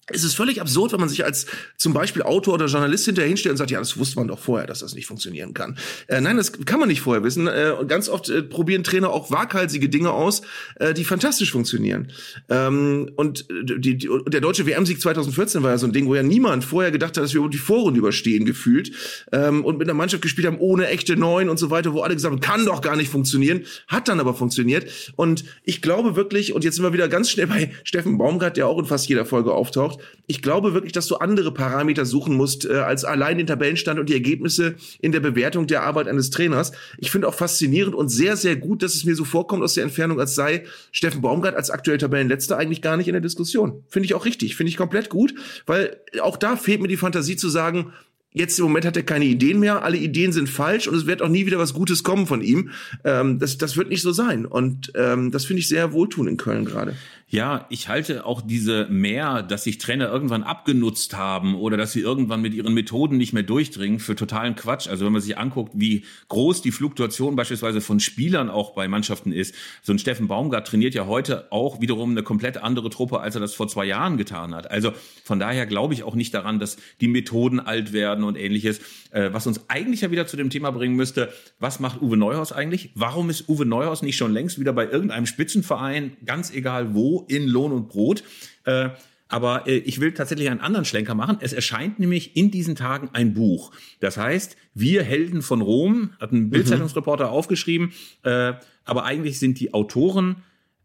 B: es ist völlig absurd, wenn man sich als zum Beispiel Autor oder Journalist hinterher hinstellt und sagt, ja, das wusste man doch vorher, dass das nicht funktionieren kann. Äh, nein, das kann man nicht vorher wissen. Äh, ganz oft äh, probieren Trainer auch waghalsige Dinge aus, äh, die fantastisch funktionieren. Ähm, und äh, die, die, der deutsche WM-Sieg 2014 war ja so ein Ding, wo ja niemand vorher gedacht hat, dass wir die Vorrunde überstehen gefühlt ähm, und mit einer Mannschaft gespielt haben ohne echte Neun und so weiter, wo alle gesagt haben, kann doch gar nicht funktionieren, hat dann aber funktioniert. Und ich glaube wirklich, und jetzt sind wir wieder ganz schnell bei Steffen Baumgart, der auch in fast jeder Folge auftaucht, ich glaube wirklich, dass du andere Parameter suchen musst, äh, als allein den Tabellenstand und die Ergebnisse in der Bewertung der Arbeit eines Trainers. Ich finde auch faszinierend und sehr, sehr gut, dass es mir so vorkommt aus der Entfernung, als sei Steffen Baumgart als aktuell Tabellenletzter eigentlich gar nicht in der Diskussion. Finde ich auch richtig, finde ich komplett gut, weil auch da fehlt mir die Fantasie zu sagen, Jetzt im Moment hat er keine Ideen mehr, alle Ideen sind falsch und es wird auch nie wieder was Gutes kommen von ihm. Ähm, das, das wird nicht so sein. Und ähm, das finde ich sehr wohltun in Köln gerade.
A: Ja, ich halte auch diese mehr, dass sich Trainer irgendwann abgenutzt haben oder dass sie irgendwann mit ihren Methoden nicht mehr durchdringen, für totalen Quatsch. Also wenn man sich anguckt, wie groß die Fluktuation beispielsweise von Spielern auch bei Mannschaften ist. So ein Steffen Baumgart trainiert ja heute auch wiederum eine komplett andere Truppe, als er das vor zwei Jahren getan hat. Also von daher glaube ich auch nicht daran, dass die Methoden alt werden und ähnliches. Äh, was uns eigentlich ja wieder zu dem Thema bringen müsste, was macht Uwe Neuhaus eigentlich? Warum ist Uwe Neuhaus nicht schon längst wieder bei irgendeinem Spitzenverein, ganz egal wo, in Lohn und Brot? Äh, aber äh, ich will tatsächlich einen anderen Schlenker machen. Es erscheint nämlich in diesen Tagen ein Buch. Das heißt, wir Helden von Rom, hat ein Bildzeitungsreporter aufgeschrieben, äh, aber eigentlich sind die Autoren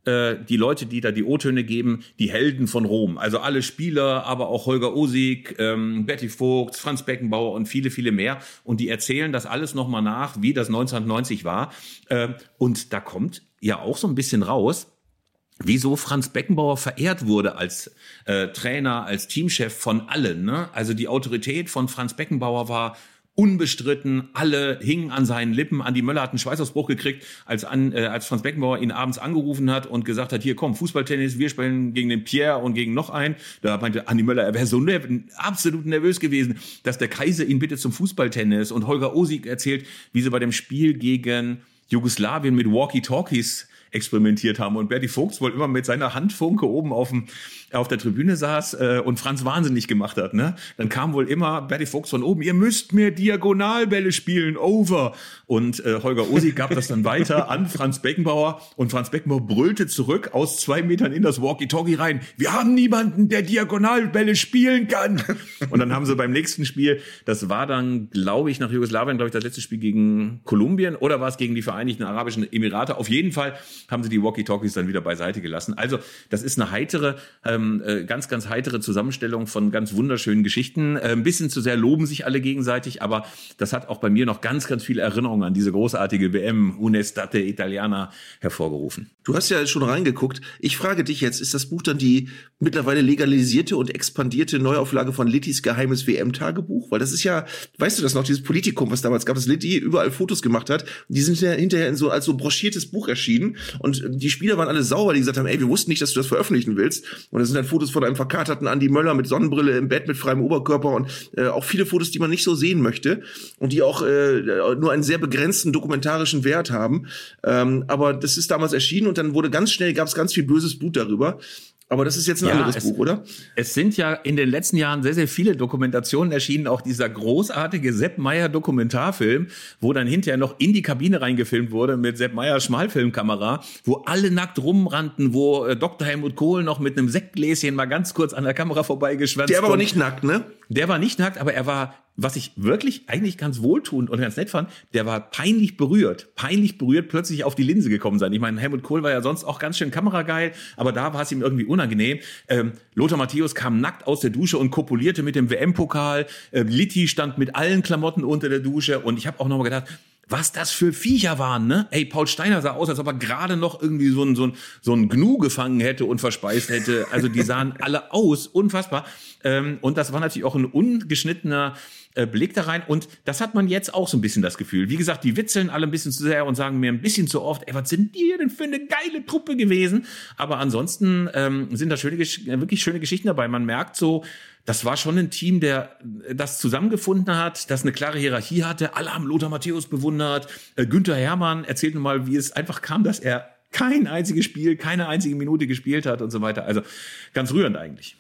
A: äh, die Leute, die da die O-Töne geben, die Helden von Rom. Also alle Spieler, aber auch Holger Osig, ähm, Betty Vogt, Franz Beckenbauer und viele, viele mehr. Und die erzählen das alles nochmal nach, wie das 1990 war. Äh, und da kommt ja auch so ein bisschen raus, wieso Franz Beckenbauer verehrt wurde als äh, Trainer, als Teamchef von allen. Ne? Also die Autorität von Franz Beckenbauer war unbestritten, alle hingen an seinen Lippen. Andi Möller hat einen Schweißausbruch gekriegt, als, an, äh, als Franz Beckenbauer ihn abends angerufen hat und gesagt hat, hier komm, Fußballtennis, wir spielen gegen den Pierre und gegen noch einen. Da meinte Andi Möller, er wäre so nerv absolut nervös gewesen, dass der Kaiser ihn bitte zum Fußballtennis und Holger Osig erzählt, wie sie bei dem Spiel gegen Jugoslawien mit Walkie-Talkies experimentiert haben. Und Bertie Vogts wohl immer mit seiner Handfunke oben auf, dem, auf der Tribüne saß äh, und Franz wahnsinnig gemacht hat. Ne? Dann kam wohl immer Bertie Vogts von oben, ihr müsst mir Diagonalbälle spielen, over. Und äh, Holger Osi gab das dann weiter an Franz Beckenbauer und Franz Beckenbauer brüllte zurück aus zwei Metern in das Walkie-Talkie rein. Wir haben niemanden, der Diagonalbälle spielen kann. Und dann haben sie beim nächsten Spiel, das war dann, glaube ich, nach Jugoslawien, glaube ich, das letzte Spiel gegen Kolumbien oder war es gegen die Vereinigten Arabischen Emirate? Auf jeden Fall haben sie die Walkie-Talkies dann wieder beiseite gelassen. Also das ist eine heitere, ähm, äh, ganz, ganz heitere Zusammenstellung von ganz wunderschönen Geschichten. Äh, ein bisschen zu sehr loben sich alle gegenseitig, aber das hat auch bei mir noch ganz, ganz viele Erinnerungen an diese großartige WM Unestate Italiana hervorgerufen.
B: Du hast ja schon reingeguckt. Ich frage dich jetzt, ist das Buch dann die mittlerweile legalisierte und expandierte Neuauflage von Littys geheimes WM-Tagebuch? Weil das ist ja, weißt du das noch, dieses Politikum, was damals gab, dass Litti überall Fotos gemacht hat. Die sind ja hinterher in so, als so broschiertes Buch erschienen. Und die Spieler waren alle sauer, die gesagt haben, ey, wir wussten nicht, dass du das veröffentlichen willst. Und das sind dann Fotos von einem verkaterten Andy Möller mit Sonnenbrille im Bett mit freiem Oberkörper und äh, auch viele Fotos, die man nicht so sehen möchte und die auch äh, nur einen sehr begrenzten dokumentarischen Wert haben. Ähm, aber das ist damals erschienen und dann wurde ganz schnell, gab es ganz viel böses Blut darüber. Aber das ist jetzt ein ja, anderes
A: es,
B: Buch, oder?
A: Es sind ja in den letzten Jahren sehr, sehr viele Dokumentationen erschienen. Auch dieser großartige Sepp Meyer Dokumentarfilm, wo dann hinterher noch in die Kabine reingefilmt wurde mit Sepp Meyer Schmalfilmkamera, wo alle nackt rumrannten, wo äh, Dr. Helmut Kohl noch mit einem Sektgläschen mal ganz kurz an der Kamera vorbeigeschwänzt.
B: Der war aber nicht nackt, ne?
A: Der war nicht nackt, aber er war was ich wirklich eigentlich ganz wohltuend und ganz nett fand, der war peinlich berührt, peinlich berührt plötzlich auf die Linse gekommen sein. Ich meine, Helmut Kohl war ja sonst auch ganz schön kamerageil, aber da war es ihm irgendwie unangenehm. Ähm, Lothar Matthäus kam nackt aus der Dusche und kopulierte mit dem WM-Pokal. Ähm, Litti stand mit allen Klamotten unter der Dusche und ich habe auch noch mal gedacht, was das für Viecher waren, ne? Ey, Paul Steiner sah aus, als ob er gerade noch irgendwie so ein, so ein, so ein Gnu gefangen hätte und verspeist hätte. Also die sahen alle aus, unfassbar. Ähm, und das war natürlich auch ein ungeschnittener äh, Blick da rein. Und das hat man jetzt auch so ein bisschen das Gefühl. Wie gesagt, die witzeln alle ein bisschen zu sehr und sagen mir ein bisschen zu oft, ey, was sind die denn für eine geile Truppe gewesen? Aber ansonsten ähm, sind da schöne, wirklich schöne Geschichten dabei. Man merkt so, das war schon ein Team, der äh, das zusammengefunden hat, das eine klare Hierarchie hatte. Alle haben Lothar Matthäus bewundert. Äh, Günther Hermann erzählt mal, wie es einfach kam, dass er kein einziges Spiel, keine einzige Minute gespielt hat und so weiter. Also ganz rührend eigentlich.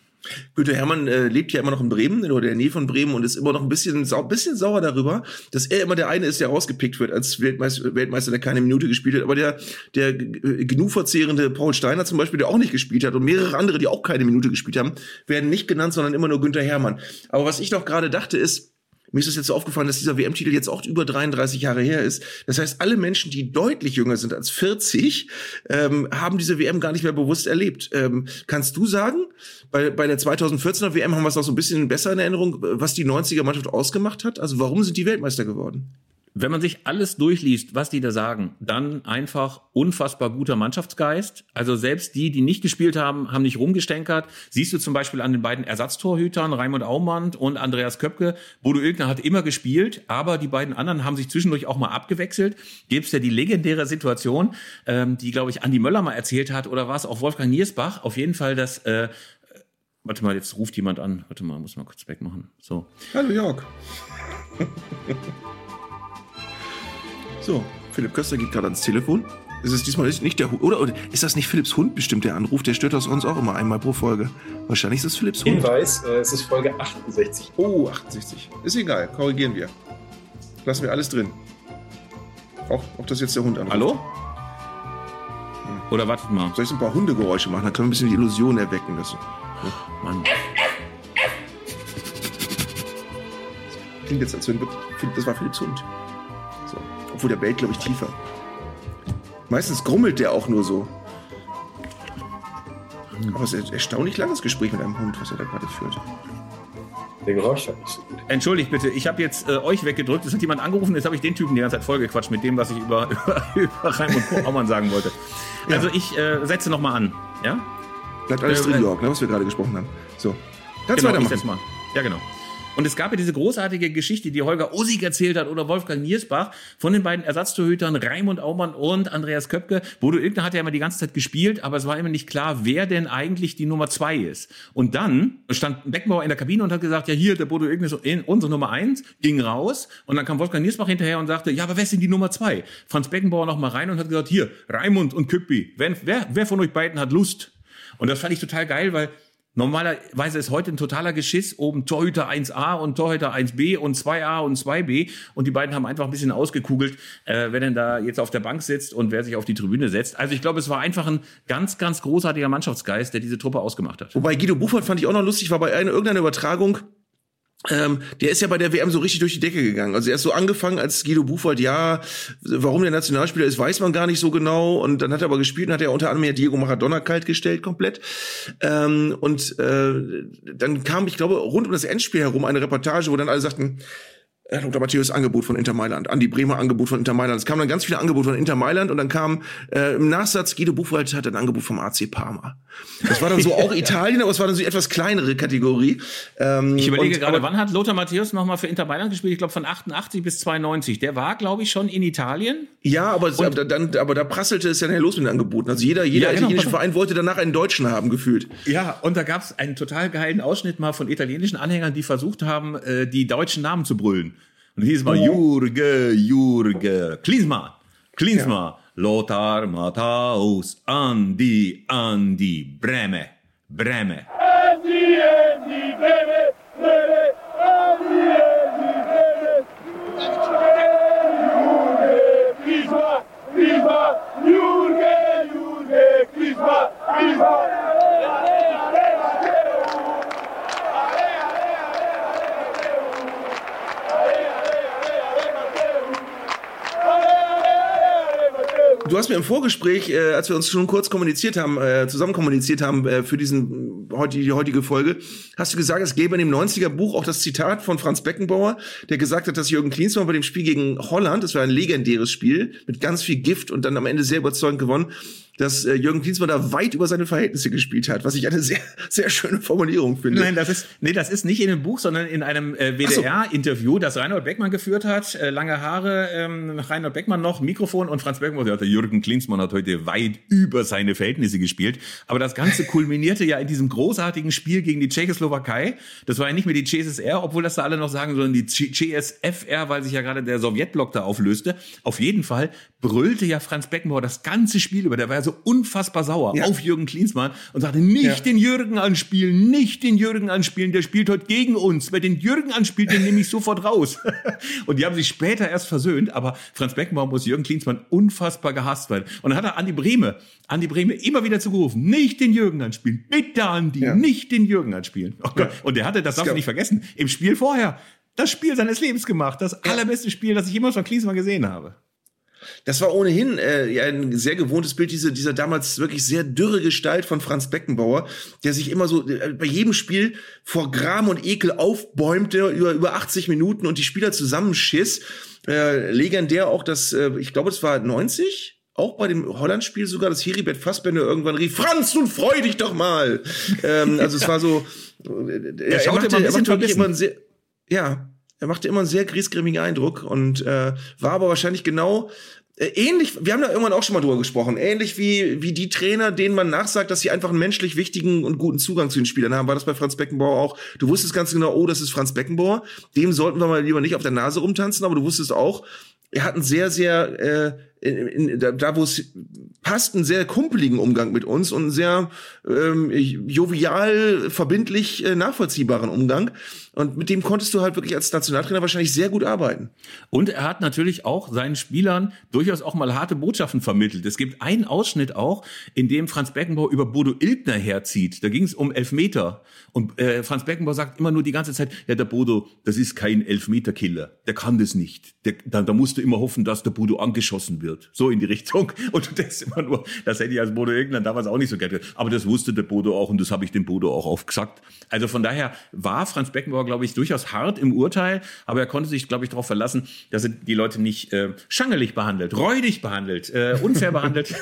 B: Günther Hermann äh, lebt ja immer noch in Bremen oder in der Nähe von Bremen und ist immer noch ein bisschen, sau bisschen sauer darüber, dass er immer der eine ist, der rausgepickt wird als Weltmeister, Weltmeister der keine Minute gespielt hat. Aber der, der genug verzehrende Paul Steiner zum Beispiel, der auch nicht gespielt hat und mehrere andere, die auch keine Minute gespielt haben, werden nicht genannt, sondern immer nur Günther Hermann. Aber was ich doch gerade dachte ist, mir ist es jetzt so aufgefallen, dass dieser WM-Titel jetzt auch über 33 Jahre her ist. Das heißt, alle Menschen, die deutlich jünger sind als 40, ähm, haben diese WM gar nicht mehr bewusst erlebt. Ähm, kannst du sagen, bei, bei der 2014er WM haben wir es noch so ein bisschen besser in Erinnerung, was die 90er-Mannschaft ausgemacht hat? Also warum sind die Weltmeister geworden?
A: Wenn man sich alles durchliest, was die da sagen, dann einfach unfassbar guter Mannschaftsgeist. Also selbst die, die nicht gespielt haben, haben nicht rumgestänkert. Siehst du zum Beispiel an den beiden Ersatztorhütern, Raimund Aumann und Andreas Köpke. Bodo Ilgner hat immer gespielt, aber die beiden anderen haben sich zwischendurch auch mal abgewechselt. Gibt's ja die legendäre Situation, ähm, die, glaube ich, Andi Möller mal erzählt hat, oder war es auch Wolfgang Niersbach? Auf jeden Fall, dass äh, Warte mal, jetzt ruft jemand an. Warte mal, muss mal kurz wegmachen. So.
B: Hallo Jörg. So, Philipp Köster geht gerade ans Telefon. Ist es diesmal nicht der Hund? Oder, oder, ist das nicht Philipps Hund bestimmt, der anruft? Der stört das uns auch immer einmal pro Folge. Wahrscheinlich ist es Philipps Hund.
G: Hinweis, äh, es ist Folge 68.
B: Oh, 68. Ist egal, korrigieren wir. Lassen wir alles drin. Auch, auch das jetzt der Hund anruft.
A: Hallo? Hm. Oder wartet mal.
B: Soll ich so ein paar Hundegeräusche machen? Dann können wir ein bisschen die Illusion erwecken. Dass, oh, Mann. Klingt jetzt, als wenn das war Philipps Hund. Obwohl der bellt, glaube ich, tiefer. Meistens grummelt der auch nur so. Aber es ist ein erstaunlich langes Gespräch mit einem Hund, was er da gerade führt.
G: Der Geräusch hat nicht so gut.
A: Entschuldigt bitte, ich habe jetzt äh, euch weggedrückt. Es hat jemand angerufen, jetzt habe ich den Typen die ganze Zeit vollgequatscht mit dem, was ich über, über, über Raimund Aumann sagen wollte. Also ich äh, setze nochmal an. Ja?
B: Bleibt alles
A: Äh,
B: drin,
A: äh,
B: Jörg, ne, was wir gerade gesprochen haben. So. Kannst
A: Genau, ich
B: weitermachen.
A: setz mal. Ja, genau. Und es gab ja diese großartige Geschichte, die Holger Ussig erzählt hat oder Wolfgang Niersbach von den beiden Ersatztorhütern Raimund Aumann und Andreas Köpke. Bodo Ilgner hat ja immer die ganze Zeit gespielt, aber es war immer nicht klar, wer denn eigentlich die Nummer zwei ist. Und dann stand Beckenbauer in der Kabine und hat gesagt, ja hier, der Bodo Ilgner ist unsere Nummer eins, ging raus und dann kam Wolfgang Niersbach hinterher und sagte, ja, aber wer ist denn die Nummer zwei? Franz Beckenbauer noch mal rein und hat gesagt, hier, Raimund und Köppi, wer, wer von euch beiden hat Lust? Und das fand ich total geil, weil Normalerweise ist heute ein totaler Geschiss, oben Torhüter 1a und Torhüter 1b und 2a und 2b und die beiden haben einfach ein bisschen ausgekugelt, äh, wer denn da jetzt auf der Bank sitzt und wer sich auf die Tribüne setzt. Also ich glaube, es war einfach ein ganz, ganz großartiger Mannschaftsgeist, der diese Truppe ausgemacht hat.
B: Wobei Guido Buffert fand ich auch noch lustig, war bei einer, irgendeiner Übertragung, ähm, der ist ja bei der WM so richtig durch die Decke gegangen. Also er ist so angefangen als Guido Buchwald, ja, warum der Nationalspieler ist, weiß man gar nicht so genau. Und dann hat er aber gespielt und hat er unter anderem ja Diego Maradona kalt gestellt komplett. Ähm, und äh, dann kam, ich glaube, rund um das Endspiel herum eine Reportage, wo dann alle sagten, Herr Dr. Matthäus Angebot von Inter Mailand, Andi Bremer Angebot von Inter Mailand. Es kamen dann ganz viele Angebote von Inter Mailand und dann kam äh, im Nachsatz Guido Buchwald hat ein Angebot vom AC Parma. Das war dann so auch Italien, aber es war dann so die etwas kleinere Kategorie. Ähm,
A: Ich überlege
B: und-
A: gerade,
B: aber-
A: wann hat Lothar Matthäus nochmal für Inter Mailand gespielt? Ich glaube von 88 bis 92. Der war, glaube ich, schon in Italien.
B: Ja, aber, es- aber, dann, aber da prasselte es ja los mit den Angeboten. Also jeder, jeder
A: Ja, genau,
B: italienische. Verein wollte danach einen Deutschen haben, gefühlt.
A: Ja, und da gab es einen total geilen Ausschnitt mal von italienischen Anhängern, die versucht haben, äh, die deutschen Namen zu brüllen. Klizma, Jurge, Jurge, klizma, klizma, ja. Lothar, Mataus, Andi, Andi, breme, breme. Andi, Andi, breme.
B: Du hast mir im Vorgespräch, äh, als wir uns schon kurz kommuniziert haben, äh, zusammen kommuniziert haben äh, für diesen heute, die heutige Folge, hast du gesagt, es gäbe in dem 90er Buch auch das Zitat von Franz Beckenbauer, der gesagt hat, dass Jürgen Klinsmann bei dem Spiel gegen Holland, das war ein legendäres Spiel mit ganz viel Gift und dann am Ende sehr überzeugend gewonnen, dass äh, Jürgen Klinsmann da weit über seine Verhältnisse gespielt hat, was ich eine sehr sehr schöne Formulierung finde.
A: Nein, das ist, nee, das ist nicht in dem Buch, sondern in einem äh,
B: so.
A: WDR-Interview, das Reinhold Beckmann geführt hat. Äh, lange Haare, ähm, Reinhold Beckmann noch, Mikrofon und Franz Beckenbauer sagte, Jürgen Klinsmann hat heute weit über seine Verhältnisse gespielt. Aber das Ganze kulminierte ja in diesem großartigen Spiel gegen die Tschechoslowakei. Das war ja nicht mehr die CSSR, obwohl das da alle noch sagen, sondern die CSFR, weil sich ja gerade der Sowjetblock da auflöste. Auf jeden Fall brüllte ja Franz Beckenbauer das ganze Spiel über. Der war ja so unfassbar sauer
B: Ja.
A: auf Jürgen Klinsmann und sagte, nicht
B: Ja.
A: den Jürgen anspielen, nicht den Jürgen anspielen, der spielt heute gegen uns. Wer den Jürgen anspielt, den nehme ich sofort raus. und die haben sich später erst versöhnt, aber Franz Beckenbauer muss Jürgen Klinsmann unfassbar gehasst werden. Und dann hat er Andi Brehme, Andi Brehme immer wieder zugerufen, nicht den Jürgen anspielen, bitte Andi,
B: Ja.
A: nicht den Jürgen anspielen. Oh. Und der hatte, das du
B: gab-
A: nicht vergessen, im Spiel vorher das Spiel seines Lebens gemacht. Das allerbeste Spiel, das ich jemals von Klinsmann gesehen habe.
B: Das war ohnehin äh, ja, ein sehr gewohntes Bild, diese, dieser damals wirklich sehr dürre Gestalt von Franz Beckenbauer, der sich immer so äh, bei jedem Spiel vor Gram und Ekel aufbäumte über, über 80 Minuten und die Spieler zusammenschiss. Äh, legendär auch das, äh, ich glaube, es war 90, auch bei dem Holland-Spiel sogar, dass Heribert Fassbender irgendwann rief, Franz, nun freu dich doch mal. ähm, also es war so, äh, er,
A: schaute
B: machte, er machte wirklich immer ein sehr, ja, er machte immer einen sehr griesgrämigen Eindruck und äh, war aber wahrscheinlich genau ähnlich, wir haben da irgendwann auch schon mal drüber gesprochen, ähnlich wie, wie die Trainer, denen man nachsagt, dass sie einfach einen menschlich wichtigen und guten Zugang zu den Spielern haben, war das bei Franz Beckenbauer auch. Du wusstest ganz genau, oh, das ist Franz Beckenbauer, dem sollten wir mal lieber nicht auf der Nase rumtanzen, aber du wusstest auch, er hat einen sehr, sehr, äh, in, in, da, da wo es passt, einen sehr kumpeligen Umgang mit uns und einen sehr ähm, jovial, verbindlich äh, nachvollziehbaren Umgang. Und mit dem konntest du halt wirklich als Nationaltrainer wahrscheinlich sehr gut arbeiten.
A: Und er hat natürlich auch seinen Spielern durchaus auch mal harte Botschaften vermittelt. Es gibt einen Ausschnitt auch, in dem Franz Beckenbauer über Bodo Ilgner herzieht. Da ging es um Elfmeter. Und äh, Franz Beckenbauer sagt immer nur die ganze Zeit, ja, der Bodo, das ist kein Elfmeterkiller. Der kann das nicht. Der, da, da musst du immer hoffen, dass der Bodo angeschossen wird. Wird. So in die Richtung. Und du denkst immer nur, das hätte ich als Bodo Irgendwann damals auch nicht so gerne. Aber das wusste der Bodo auch und das habe ich dem Bodo auch oft gesagt. Also von daher war Franz Beckenbauer, glaube ich, durchaus hart im Urteil, aber er konnte sich, glaube ich, darauf verlassen, dass er die Leute nicht äh, schangelig behandelt, räudig behandelt, äh, unfair behandelt.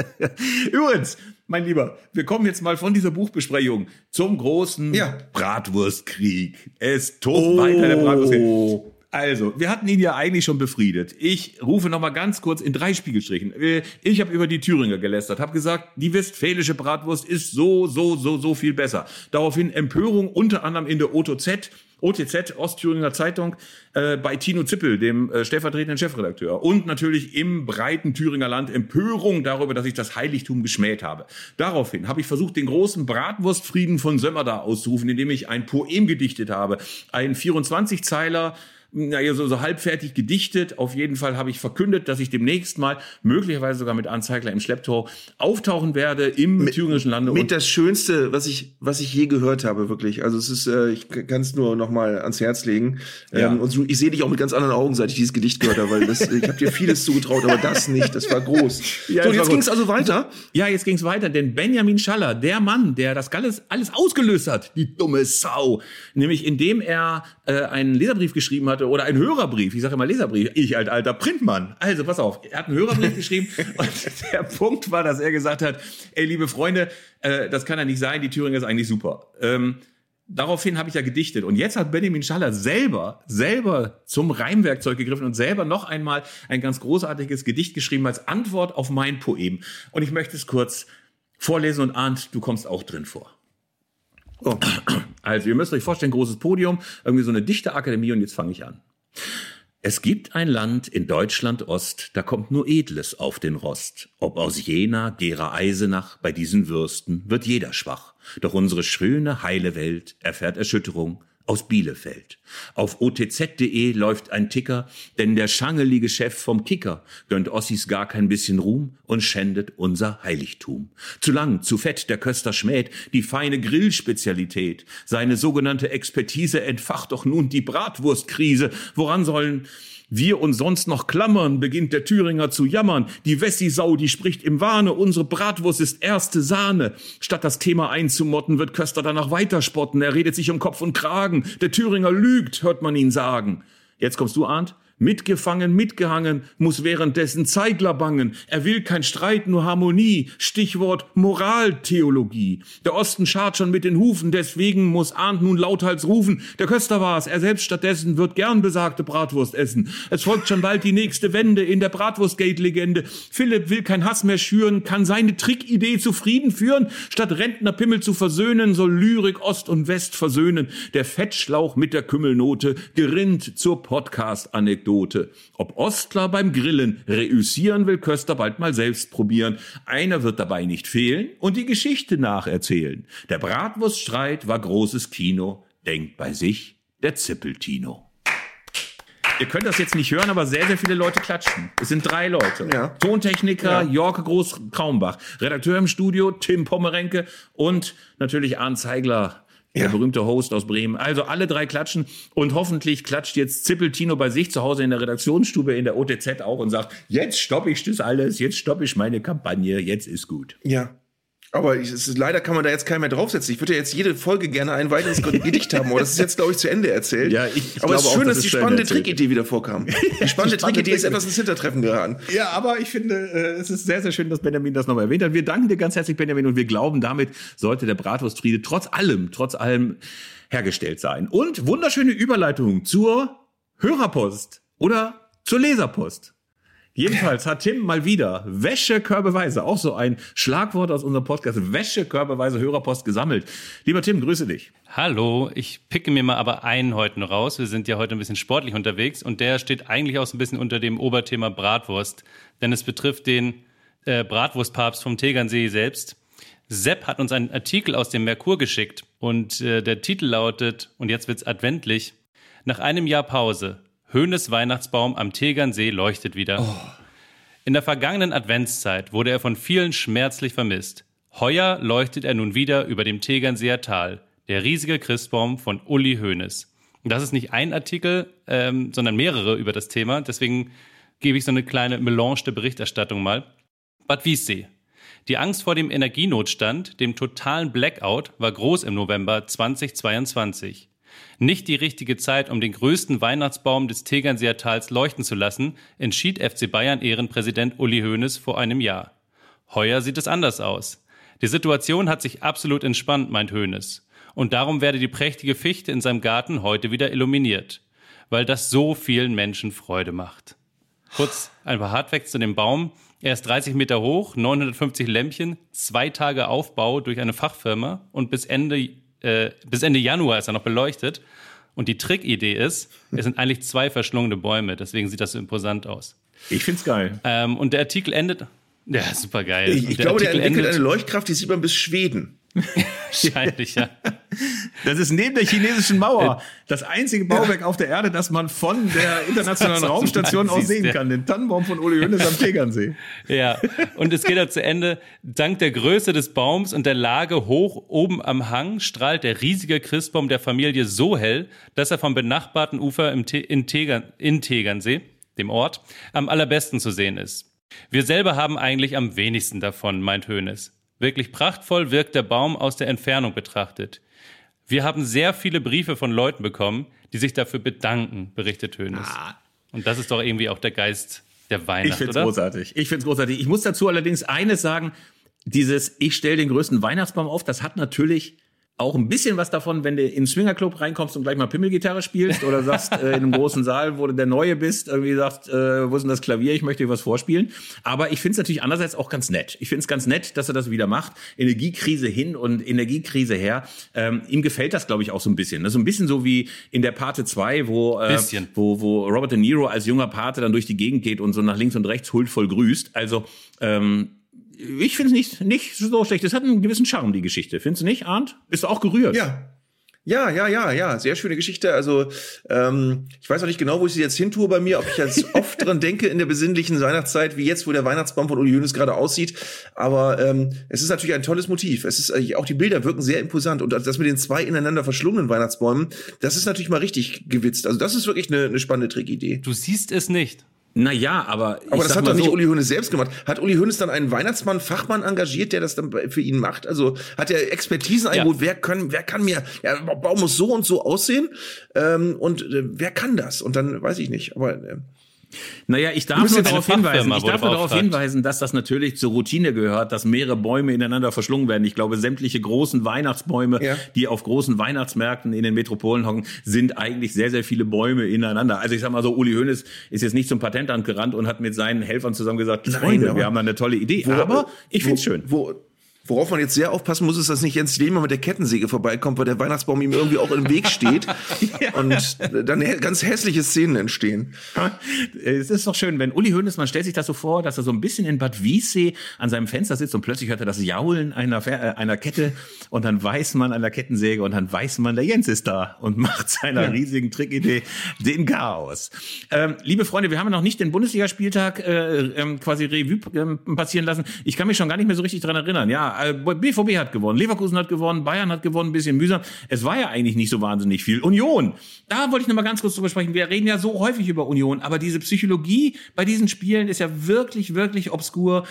A: Übrigens, mein Lieber, wir kommen jetzt mal von dieser Buchbesprechung zum großen
B: Ja.
A: Bratwurstkrieg. Es tobt weiter der Bratwurstkrieg. Also, wir hatten ihn ja eigentlich schon befriedet. Ich rufe noch mal ganz kurz in drei Spiegelstrichen. Äh, Ich habe über die Thüringer gelästert, habe gesagt, die westfälische Bratwurst ist so, so, so, so viel besser. Daraufhin Empörung unter anderem in der OTZ, OTZ, Ostthüringer Zeitung, äh, bei Tino Zippel, dem äh, stellvertretenden Chefredakteur. Und natürlich im breiten Thüringer Land Empörung darüber, dass ich das Heiligtum geschmäht habe. Daraufhin habe ich versucht, den großen Bratwurstfrieden von Sömmerda auszurufen, indem ich ein Poem gedichtet habe. Ein 24-Zeiler, naja, so, so halbfertig gedichtet. Auf jeden Fall habe ich verkündet, dass ich demnächst mal, möglicherweise sogar mit Anzeigler im Schlepptau, auftauchen werde im thüringischen Lande.
B: Mit das Schönste, was ich, was ich je gehört habe, wirklich. Also es ist, äh, ich kann es nur noch mal ans Herz legen.
A: Ja.
B: Ähm, und so, ich sehe dich auch mit ganz anderen Augen, seit ich dieses Gedicht gehört habe, weil das, ich habe dir vieles zugetraut, aber das nicht. Das war groß.
A: Ja,
B: so, jetzt ging es also weiter.
A: Ja, jetzt ging's weiter, denn Benjamin Schaller, der Mann, der das alles, alles ausgelöst hat, die dumme Sau, nämlich indem er äh, einen Leserbrief geschrieben hatte oder einen Hörerbrief, ich sage immer Leserbrief, ich als alter Printmann. Also pass auf, er hat einen Hörerbrief geschrieben und der Punkt war, dass er gesagt hat, ey liebe Freunde, äh, das kann ja nicht sein, die Thüringer ist eigentlich super. Ähm, Daraufhin habe ich ja gedichtet. Und jetzt hat Benjamin Schaller selber, selber zum Reimwerkzeug gegriffen und selber noch einmal ein ganz großartiges Gedicht geschrieben als Antwort auf mein Poem. Und ich möchte es kurz vorlesen und ahnt, du kommst auch drin vor.
B: Oh.
A: Also, ihr müsst euch vorstellen, großes Podium, irgendwie so eine Dichterakademie und jetzt fange ich an. Es gibt ein Land in Deutschland Ost, da kommt nur Edles auf den Rost. Ob aus Jena, Gera, Eisenach, bei diesen Würsten wird jeder schwach. Doch unsere schöne, heile Welt erfährt Erschütterung aus Bielefeld. Auf otz.de läuft ein Ticker, denn der schangelige Chef vom Kicker gönnt Ossis gar kein bisschen Ruhm und schändet unser Heiligtum. Zu lang, zu fett, der Köster schmäht die feine Grillspezialität. Seine sogenannte Expertise entfacht doch nun die Bratwurstkrise. Woran sollen wir uns sonst noch klammern, beginnt der Thüringer zu jammern. Die Wessi-Sau, die spricht im Wahne, unsere Bratwurst ist erste Sahne. Statt das Thema einzumotten, wird Köster danach weiterspotten. Er redet sich um Kopf und Kragen. Der Thüringer lügt, hört man ihn sagen. Jetzt kommst du, Arndt. Mitgefangen, mitgehangen, muss währenddessen Zeigler bangen. Er will kein Streit, nur Harmonie. Stichwort Moraltheologie. Der Osten schart schon mit den Hufen, deswegen muss Arndt nun lauthals rufen. Der Köster war's, er selbst stattdessen wird gern besagte Bratwurst essen. Es folgt schon bald die nächste Wende in der Bratwurstgate-Legende. Philipp will kein Hass mehr schüren, kann seine Trickidee zu Frieden führen. Statt Rentnerpimmel zu versöhnen, soll Lyrik Ost und West versöhnen. Der Fettschlauch mit der Kümmelnote gerinnt zur Podcast-Anekdote. Ob Ostler beim Grillen reüssieren, will Köster bald mal selbst probieren. Einer wird dabei nicht fehlen und die Geschichte nacherzählen. Der Bratwurststreit war großes Kino, denkt bei sich der Zippeltino. Ihr könnt das jetzt nicht hören, aber sehr, sehr viele Leute klatschen. Es sind drei Leute.
B: Ja.
A: Tontechniker Jorke Groß-Kraumbach, Redakteur im Studio Tim Pommerenke und natürlich Arndt Zeigler, der
B: Ja.
A: berühmte Host aus Bremen. Also alle drei klatschen und hoffentlich klatscht jetzt Zippeltino bei sich zu Hause in der Redaktionsstube in der OTZ auch und sagt, jetzt stoppe ich das alles, jetzt stoppe ich meine Kampagne, jetzt ist gut.
B: Ja. Aber ich, ist, leider kann man da jetzt keinen mehr draufsetzen. Ich würde ja jetzt jede Folge gerne ein weiteres Gedicht haben, aber das ist jetzt, glaube ich, zu Ende erzählt.
A: Ja, ich- ich
B: aber es ist
A: auch,
B: schön,
A: das
B: dass
A: ist
B: die spannende. Trickidee wieder vorkam. Die spannende
A: spannende
B: Trickidee ist etwas ins Hintertreffen geraten.
A: Ja, aber ich finde, äh, es ist sehr, sehr schön, dass Benjamin das nochmal erwähnt hat. Wir danken dir ganz herzlich, Benjamin, und wir glauben, damit sollte der Bratwurstfriede trotz allem, trotz allem hergestellt sein. Und wunderschöne Überleitung zur Hörerpost oder zur Leserpost. Jedenfalls hat Tim mal wieder Wäschekörbeweise, auch so ein Schlagwort aus unserem Podcast, Wäschekörbeweise Hörerpost gesammelt. Lieber Tim, grüße dich.
H: Hallo, ich picke mir mal aber einen heute noch raus. Wir sind ja heute ein bisschen sportlich unterwegs und der steht eigentlich auch so ein bisschen unter dem Oberthema Bratwurst, denn es betrifft den äh, Bratwurstpapst vom Tegernsee selbst. Sepp hat uns einen Artikel aus dem Merkur geschickt und äh, der Titel lautet, und jetzt wird's adventlich, nach einem Jahr Pause, Höhnes Weihnachtsbaum am Tegernsee leuchtet wieder. In der vergangenen Adventszeit wurde er von vielen schmerzlich vermisst. Heuer leuchtet er nun wieder über dem Tegernseer Tal, der riesige Christbaum von Uli Hoeneß. Und das ist nicht ein Artikel, ähm, sondern mehrere über das Thema. Deswegen gebe ich so eine kleine Melange der Berichterstattung mal. Bad Wiessee. Die Angst vor dem Energienotstand, dem totalen Blackout, war groß im November 2022. Nicht die richtige Zeit, um den größten Weihnachtsbaum des Tegernseer Tals leuchten zu lassen, entschied FC Bayern Ehrenpräsident Uli Hoeneß vor einem Jahr. Heuer sieht es anders aus. Die Situation hat sich absolut entspannt, meint Hoeneß. Und darum werde die prächtige Fichte in seinem Garten heute wieder illuminiert. Weil das so vielen Menschen Freude macht. Kurz ein paar Hardfacts zu dem Baum. Er ist 30 Meter hoch, 950 Lämpchen, zwei Tage Aufbau durch eine Fachfirma und bis Ende äh, bis Ende Januar ist er noch beleuchtet. Und die Trickidee ist, es sind eigentlich zwei verschlungene Bäume, deswegen sieht das so imposant aus.
A: Ich find's geil.
H: Ähm, und der Artikel endet. Ja, super geil.
B: Ich, ich
H: der
B: glaube, der
H: Artikel
B: entwickelt
H: endet-
B: eine Leuchtkraft, die sieht man bis Schweden.
H: Wahrscheinlich, ja.
A: Das ist neben der chinesischen Mauer das einzige Bauwerk auf der Erde, das man von der internationalen
H: Das,
A: Raumstation aus sehen
H: ja.
A: kann. Den Tannenbaum von Uli Hoeneß am Tegernsee.
H: Ja, und es geht auch zu Ende. Dank der Größe des Baums und der Lage hoch oben am Hang strahlt der riesige Christbaum der Familie so hell, dass er vom benachbarten Ufer im Te in, Tegern in Tegernsee, dem Ort, am allerbesten zu sehen ist. Wir selber haben eigentlich am wenigsten davon, meint Hoeneß. Wirklich prachtvoll wirkt der Baum aus der Entfernung betrachtet. Wir haben sehr viele Briefe von Leuten bekommen, die sich dafür bedanken, berichtet Hoeneß. Und das ist doch irgendwie auch der Geist der Weihnacht,
A: Ich find's
H: oder?
A: großartig. Ich find's großartig. Ich muss dazu allerdings eines sagen. Dieses Ich stelle den größten Weihnachtsbaum auf, das hat natürlich auch ein bisschen was davon, wenn du in den Swingerclub reinkommst und gleich mal Pimmelgitarre spielst oder sagst äh, in einem großen Saal, wo du der Neue bist, irgendwie sagst, äh, wo ist denn das Klavier, ich möchte dir was vorspielen. Aber ich finde es natürlich andererseits auch ganz nett. Ich finde es ganz nett, dass er das wieder macht. Energiekrise hin und Energiekrise her. Ähm, ihm gefällt das, glaube ich, auch so ein bisschen. Das ist so ein bisschen so wie in der Pate 2, wo, äh,
H: Bisschen.
A: wo, wo Robert De Niro als junger Pate dann durch die Gegend geht und so nach links und rechts huldvoll grüßt. Also ähm, ich finde es nicht, nicht so schlecht. Es hat einen gewissen Charme, die Geschichte. Findest du nicht, Arndt? Bist du auch gerührt?
B: Ja. Ja, ja, ja, ja, sehr schöne Geschichte. Also ähm, ich weiß auch nicht genau, wo ich sie jetzt hintue bei mir, ob ich jetzt oft dran denke in der besinnlichen Weihnachtszeit, wie jetzt, wo der Weihnachtsbaum von Uli Hoeneß gerade aussieht. Aber ähm, es ist natürlich ein tolles Motiv. Es ist äh, auch die Bilder wirken sehr imposant und das mit den zwei ineinander verschlungenen Weihnachtsbäumen, das ist natürlich mal richtig gewitzt. Also das ist wirklich eine, eine spannende Trickidee.
H: Du siehst es nicht.
A: Naja, aber. ich
B: Aber das hat doch nicht
A: so,
B: Uli Hoeneß selbst gemacht. Hat Uli Hoeneß dann einen Weihnachtsmann, Fachmann engagiert, der das dann für ihn macht? Also hat er Expertisen eingeholt? Wer kann, wer kann mir, ja, der Baum muss so und so aussehen? Ähm, und äh, wer kann das? Und dann weiß ich nicht. Aber äh,
A: Naja, ich darf nur darauf hinweisen, ich darf nur darauf hinweisen, dass das natürlich zur Routine gehört, dass mehrere Bäume ineinander verschlungen werden. Ich glaube, sämtliche großen Weihnachtsbäume,
B: Ja.
A: die auf großen Weihnachtsmärkten in den Metropolen hocken, sind eigentlich sehr, sehr viele Bäume ineinander. Also ich sag mal so, Uli Hoeneß ist jetzt nicht zum Patentamt gerannt und hat mit seinen Helfern zusammen gesagt, Freunde, wir haben da eine tolle Idee.
B: wo-
A: aber ich find's
B: wo-
A: schön.
B: Wo, Worauf man jetzt sehr aufpassen muss, ist, dass nicht Jens Lehmann mit der Kettensäge vorbeikommt, weil der Weihnachtsbaum ihm irgendwie auch im Weg steht und dann ganz hässliche Szenen entstehen.
A: Es ist doch schön, wenn Uli Hoeneß, man stellt sich das so vor, dass er so ein bisschen in Bad Wiessee an seinem Fenster sitzt und plötzlich hört er das Jaulen einer, äh, einer Kette und dann weiß man an der Kettensäge und dann weiß man, der Jens ist da und macht seiner riesigen Trickidee den Chaos. Ähm, liebe Freunde, wir haben ja noch nicht den Bundesligaspieltag äh, ähm, quasi Revue ähm, passieren lassen. Ich kann mich schon gar nicht mehr so richtig dran erinnern. Ja, äh, BVB hat gewonnen, Leverkusen hat gewonnen, Bayern hat gewonnen, ein bisschen mühsam. Es war ja eigentlich nicht so wahnsinnig viel. Union, da wollte ich noch mal ganz kurz drüber sprechen. Wir reden ja so häufig über Union, aber diese Psychologie bei diesen Spielen ist ja wirklich, wirklich obskur.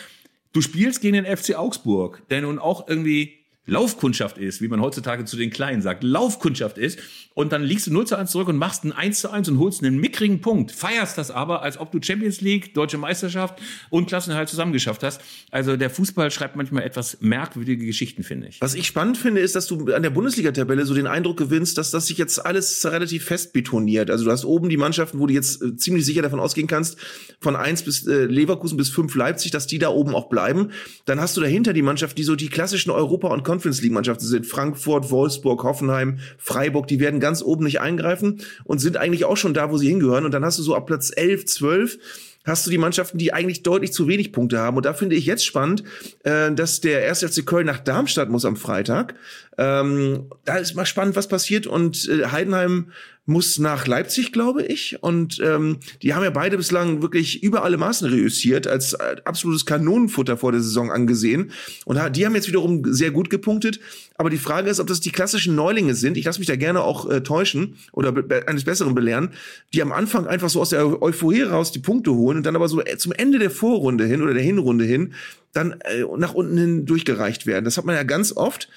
A: Du spielst gegen den FC Augsburg, der nun auch irgendwie Laufkundschaft ist, wie man heutzutage zu den Kleinen sagt, Laufkundschaft ist, und dann liegst du 0 zu 1 zurück und machst ein 1 zu 1 und holst einen mickrigen Punkt, feierst das aber, als ob du Champions League, Deutsche Meisterschaft und Klassenerhalt zusammengeschafft hast. Also der Fußball schreibt manchmal etwas merkwürdige Geschichten, finde ich.
B: Was ich spannend finde, ist, dass du an der Bundesliga-Tabelle so den Eindruck gewinnst, dass das sich jetzt alles relativ fest betoniert. Also du hast oben die Mannschaften, wo du jetzt äh, ziemlich sicher davon ausgehen kannst, von eins bis äh, Leverkusen bis fünf Leipzig, dass die da oben auch bleiben. Dann hast du dahinter die Mannschaften, die so die klassischen Europa- und Conference League-Mannschaften sind. Frankfurt, Wolfsburg, Hoffenheim, Freiburg, die werden ganz oben nicht eingreifen und sind eigentlich auch schon da, wo sie hingehören. Und dann hast du so ab Platz 11, 12 hast du die Mannschaften, die eigentlich deutlich zu wenig Punkte haben. Und da finde ich jetzt spannend, äh, dass der 1. FC Köln nach Darmstadt muss am Freitag. Ähm, da ist mal spannend, was passiert. Und äh, Heidenheim muss nach Leipzig, glaube ich. Und ähm, die haben ja beide bislang wirklich über alle Maßen reüssiert, als äh, absolutes Kanonenfutter vor der Saison angesehen. Und die haben jetzt wiederum sehr gut gepunktet. Aber die Frage ist, ob das die klassischen Neulinge sind. Ich lasse mich da gerne auch äh, täuschen oder be eines Besseren belehren, die am Anfang einfach so aus der Euphorie raus die Punkte holen und dann aber so äh, zum Ende der Vorrunde hin oder der Hinrunde hin dann äh, nach unten hin durchgereicht werden. Das hat man ja ganz oft.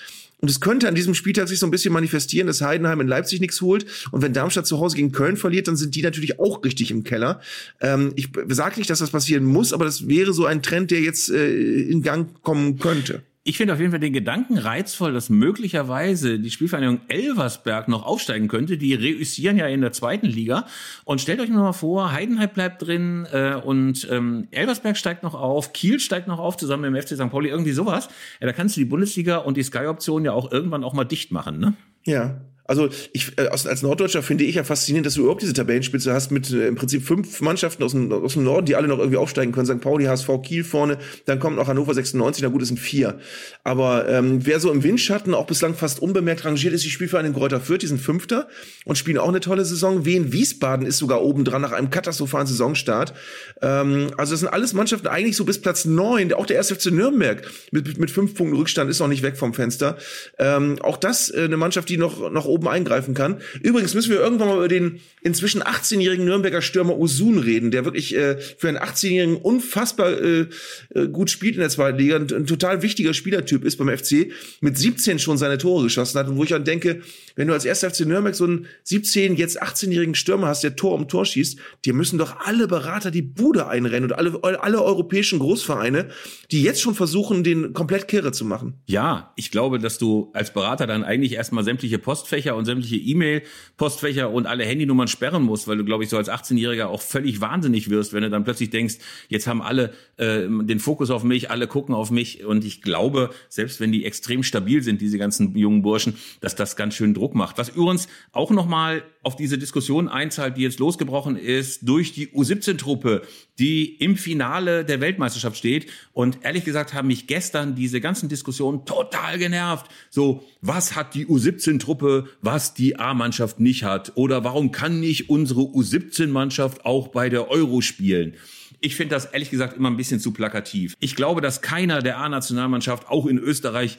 B: Und es könnte an diesem Spieltag sich so ein bisschen manifestieren, dass Heidenheim in Leipzig nichts holt. Und wenn Darmstadt zu Hause gegen Köln verliert, dann sind die natürlich auch richtig im Keller. Ähm, ich sage nicht, dass das passieren muss, aber das wäre so ein Trend, der jetzt äh, in Gang kommen könnte.
A: Ich finde auf jeden Fall den Gedanken reizvoll, dass möglicherweise die Spielvereinigung Elversberg noch aufsteigen könnte. Die reüssieren ja in der zweiten Liga. Und stellt euch mal vor, Heidenheim bleibt drin äh, und ähm, Elversberg steigt noch auf, Kiel steigt noch auf, zusammen mit dem FC St. Pauli, irgendwie sowas. Ja, da kannst du die Bundesliga und die Sky-Option ja auch irgendwann auch mal dicht machen, ne?
B: Ja, also ich äh, als Norddeutscher finde ich ja faszinierend, dass du überhaupt diese Tabellenspitze hast mit äh, im Prinzip fünf Mannschaften aus dem, aus dem Norden, die alle noch irgendwie aufsteigen können. St. Pauli, HSV, Kiel vorne, dann kommt noch Hannover 96, na gut, es sind vier. Aber ähm, wer so im Windschatten auch bislang fast unbemerkt rangiert, ist die Spielvereinigung Kräuter Fürth, die sind Fünfter und spielen auch eine tolle Saison. Wien Wiesbaden ist sogar oben dran nach einem katastrophalen Saisonstart. Ähm, also das sind alles Mannschaften eigentlich so bis Platz neun. Auch der 1. FC Nürnberg mit, mit fünf Punkten Rückstand ist noch nicht weg vom Fenster. Ähm, auch das äh, eine Mannschaft, die noch, noch oben eingreifen kann. Übrigens müssen wir irgendwann mal über den inzwischen 18-jährigen Nürnberger Stürmer Usun reden, der wirklich äh, für einen 18-jährigen unfassbar äh, äh, gut spielt in der zweiten Liga, ein, ein total wichtiger Spielertyp ist beim FC, mit 17 schon seine Tore geschossen hat und wo ich dann denke, wenn du als erster FC Nürnberg so einen 17, jetzt 18-jährigen Stürmer hast, der Tor um Tor schießt, dir müssen doch alle Berater die Bude einrennen und alle, alle europäischen Großvereine, die jetzt schon versuchen, den komplett kirre zu machen.
A: Ja, ich glaube, dass du als Berater dann eigentlich erstmal sämtliche Postfächer und sämtliche E-Mail-Postfächer und alle Handynummern sperren musst, weil du, glaube ich, so als 18-Jähriger auch völlig wahnsinnig wirst, wenn du dann plötzlich denkst, jetzt haben alle äh, den Fokus auf mich, alle gucken auf mich. Und ich glaube, selbst wenn die extrem stabil sind, diese ganzen jungen Burschen, dass das ganz schön Druck macht. Was übrigens auch nochmal auf diese Diskussion einzahlt, die jetzt losgebrochen ist, durch die U17-Truppe, die im Finale der Weltmeisterschaft steht. Und ehrlich gesagt haben mich gestern diese ganzen Diskussionen total genervt. So, was hat die U17-Truppe, was die A-Mannschaft nicht hat? Oder warum kann nicht unsere U17-Mannschaft auch bei der Euro spielen? Ich finde das ehrlich gesagt immer ein bisschen zu plakativ. Ich glaube, dass keiner der A-Nationalmannschaft auch in Österreich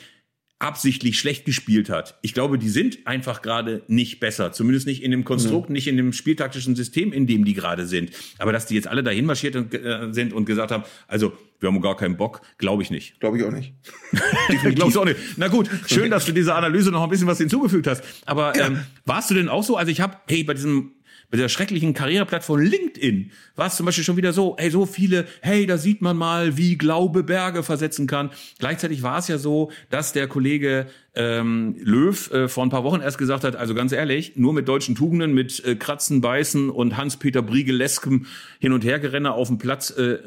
A: absichtlich schlecht gespielt hat. Ich glaube, die sind einfach gerade nicht besser. Zumindest nicht in dem Konstrukt, mhm. nicht in dem spieltaktischen System, in dem die gerade sind. Aber dass die jetzt alle dahin marschiert äh, sind und gesagt haben, also wir haben gar keinen Bock, glaube ich nicht.
B: Glaube ich auch nicht.
A: glaube ich auch nicht. Na gut, schön, dass du dieser Analyse noch ein bisschen was hinzugefügt hast. Aber ähm, warst du denn auch so? Also ich habe, hey, bei diesem bei dieser schrecklichen Karriereplattform LinkedIn war es zum Beispiel schon wieder so, hey, so viele, hey, da sieht man mal, wie Glaube Berge versetzen kann. Gleichzeitig war es ja so, dass der Kollege ähm, Löw äh, vor ein paar Wochen erst gesagt hat, also ganz ehrlich, nur mit deutschen Tugenden, mit äh, Kratzen, Beißen und Hans-Peter Briegeleskem Hin- und Hergerenner auf dem Platz äh,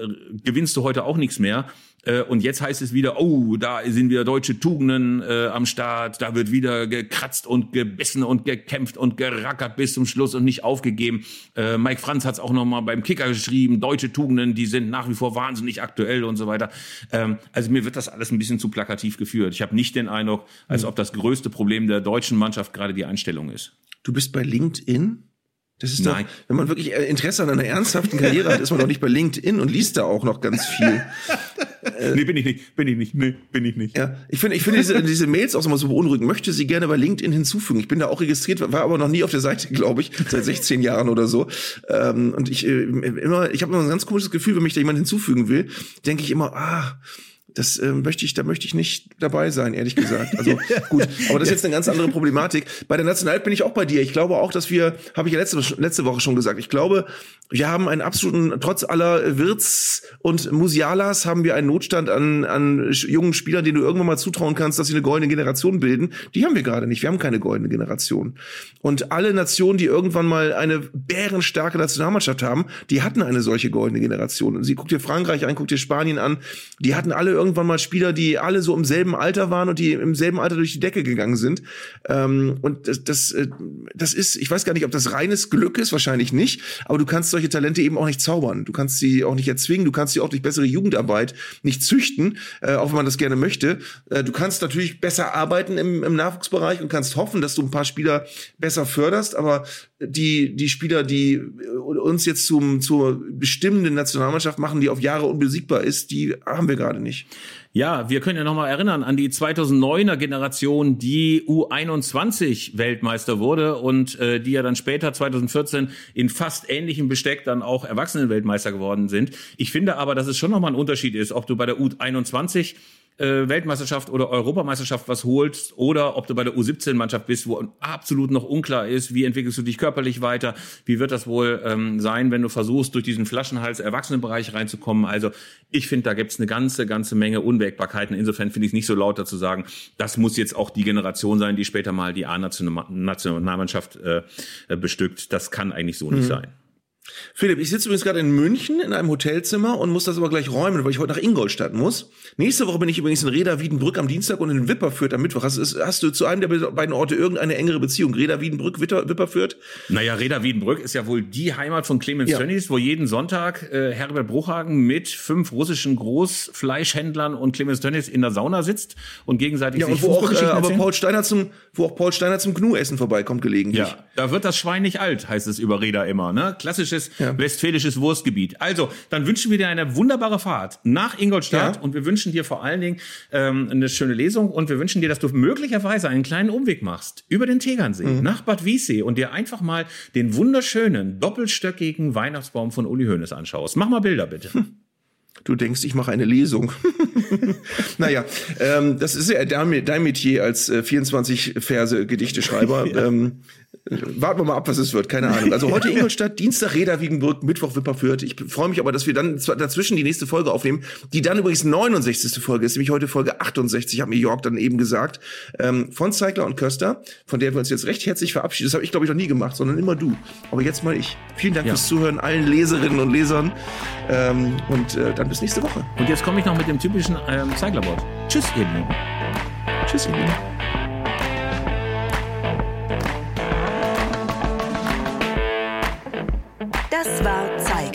A: gewinnst du heute auch nichts mehr. Äh, und jetzt heißt es wieder, oh, da sind wieder deutsche Tugenden äh, am Start, da wird wieder gekratzt und gebissen und gekämpft und gerackert bis zum Schluss und nicht aufgegeben. Äh, Mike Franz hat es auch nochmal beim Kicker geschrieben, deutsche Tugenden, die sind nach wie vor wahnsinnig aktuell und so weiter. Ähm, also mir wird das alles ein bisschen zu plakativ geführt. Ich habe nicht den Eindruck, als ob das größte Problem der deutschen Mannschaft gerade die Einstellung ist.
B: Du bist bei LinkedIn? Das ist Nein. doch, wenn man wirklich äh, Interesse an einer ernsthaften Karriere hat, ist man doch nicht bei LinkedIn und liest da auch noch ganz viel.
A: nee, bin ich nicht, bin ich nicht, nee, bin ich nicht.
B: Ja, ich finde, ich finde diese, diese Mails auch immer so beunruhigend. Möchte sie gerne bei LinkedIn hinzufügen. Ich bin da auch registriert, war aber noch nie auf der Seite, glaube ich, seit 16 Jahren oder so. Ähm, und ich äh, immer, ich habe immer ein ganz komisches Gefühl, wenn mich da jemand hinzufügen will, denke ich immer, ah, das äh, möchte ich, da möchte ich nicht dabei sein, ehrlich gesagt. Also gut, aber das ist jetzt eine ganz andere Problematik. Bei der National bin ich auch bei dir. Ich glaube auch, dass wir, habe ich ja letzte, letzte Woche schon gesagt, ich glaube, wir haben einen absoluten, trotz aller Wirts und Musialas haben wir einen Notstand an, an jungen Spielern, denen du irgendwann mal zutrauen kannst, dass sie eine goldene Generation bilden. Die haben wir gerade nicht. Wir haben keine goldene Generation. Und alle Nationen, die irgendwann mal eine bärenstarke Nationalmannschaft haben, die hatten eine solche goldene Generation. Und sie guckt dir Frankreich an, guckt dir Spanien an. Die hatten alle irgendwann mal Spieler, die alle so im selben Alter waren und die im selben Alter durch die Decke gegangen sind. Ähm, und das, das, äh, das ist, ich weiß gar nicht, ob das reines Glück ist, wahrscheinlich nicht, aber du kannst solche Talente eben auch nicht zaubern. Du kannst sie auch nicht erzwingen, du kannst sie auch durch bessere Jugendarbeit nicht züchten, äh, auch wenn man das gerne möchte. Äh, du kannst natürlich besser arbeiten im, im Nachwuchsbereich und kannst hoffen, dass du ein paar Spieler besser förderst, aber die, die Spieler, die uns jetzt zum, zur bestimmenden Nationalmannschaft machen, die auf Jahre unbesiegbar ist, die haben wir gerade nicht.
A: Ja, wir können ja nochmal erinnern an die 2009er Generation, die U21 Weltmeister wurde und äh, die ja dann später 2014 in fast ähnlichem Besteck dann auch Erwachsenenweltmeister geworden sind. Ich finde aber, dass es schon nochmal ein Unterschied ist, ob du bei der U21 äh, Weltmeisterschaft oder Europameisterschaft was holst oder ob du bei der U17-Mannschaft bist, wo absolut noch unklar ist, wie entwickelst du dich körperlich weiter, wie wird das wohl ähm, sein, wenn du versuchst, durch diesen Flaschenhals Erwachsenenbereich reinzukommen. Also ich finde, da gibt's eine ganze, ganze Menge Unwägbarkeiten. Insofern finde ich es nicht so lauter zu sagen, das muss jetzt auch die Generation sein, die später mal die A-Nationalmannschaft äh, bestückt. Das kann eigentlich so nicht mhm. sein.
B: Philipp, ich sitze übrigens gerade in München in einem Hotelzimmer und muss das aber gleich räumen, weil ich heute nach Ingolstadt muss. Nächste Woche bin ich übrigens in Reda Wiedenbrück am Dienstag und in Wipperfürth am Mittwoch. Hast, hast du zu einem der beiden Orte irgendeine engere Beziehung? Reda Wiedenbrück, Wipperfürth?
A: Naja, Reda Wiedenbrück ist ja wohl die Heimat von Clemens ja. Tönnies, wo jeden Sonntag äh, Herbert Bruchhagen mit fünf russischen Großfleischhändlern und Clemens Tönnies in der Sauna sitzt und gegenseitig
B: ja, und wo auch, äh, aber Paul Steiner zum, wo auch Paul Steiner zum Gnu-Essen vorbeikommt gelegentlich. Ja,
A: da wird das Schwein nicht alt, heißt es über Reda immer. Ne? Klassisches ja. westfälisches westfälisches Wurstgebiet. Also, dann wünschen wir dir eine wunderbare Fahrt nach Ingolstadt ja. und wir wünschen dir vor allen Dingen ähm, eine schöne Lesung und wir wünschen dir, dass du möglicherweise einen kleinen Umweg machst über den Tegernsee mhm. nach Bad Wiessee und dir einfach mal den wunderschönen doppelstöckigen Weihnachtsbaum von Uli Hoeneß anschaust. Mach mal Bilder bitte. Hm.
B: Du denkst, ich mache eine Lesung. naja, ähm, das ist ja dein, dein Metier als äh, 24 Verse Gedichteschreiber. ja. ähm, Warten wir mal ab, was es wird. Keine Ahnung. Also heute Ingolstadt, Dienstag Reda Wiegenburg, Mittwoch Wipperfürth. Ich freue mich aber, dass wir dann dazwischen die nächste Folge aufnehmen, die dann übrigens 69. Folge ist, nämlich heute Folge 68, hat mir Jörg dann eben gesagt, ähm, von Zeigler und Köster, von der wir uns jetzt recht herzlich verabschieden. Das habe ich, glaube ich, noch nie gemacht, sondern immer du. Aber jetzt mal ich. Vielen Dank ja. fürs Zuhören, allen Leserinnen und Lesern. Ähm, und äh, dann bis nächste Woche.
A: Und jetzt komme ich noch mit dem typischen ähm, Zeiglerwort. Tschüss, ihr Lieben.
B: Tschüss, ihr Lieben.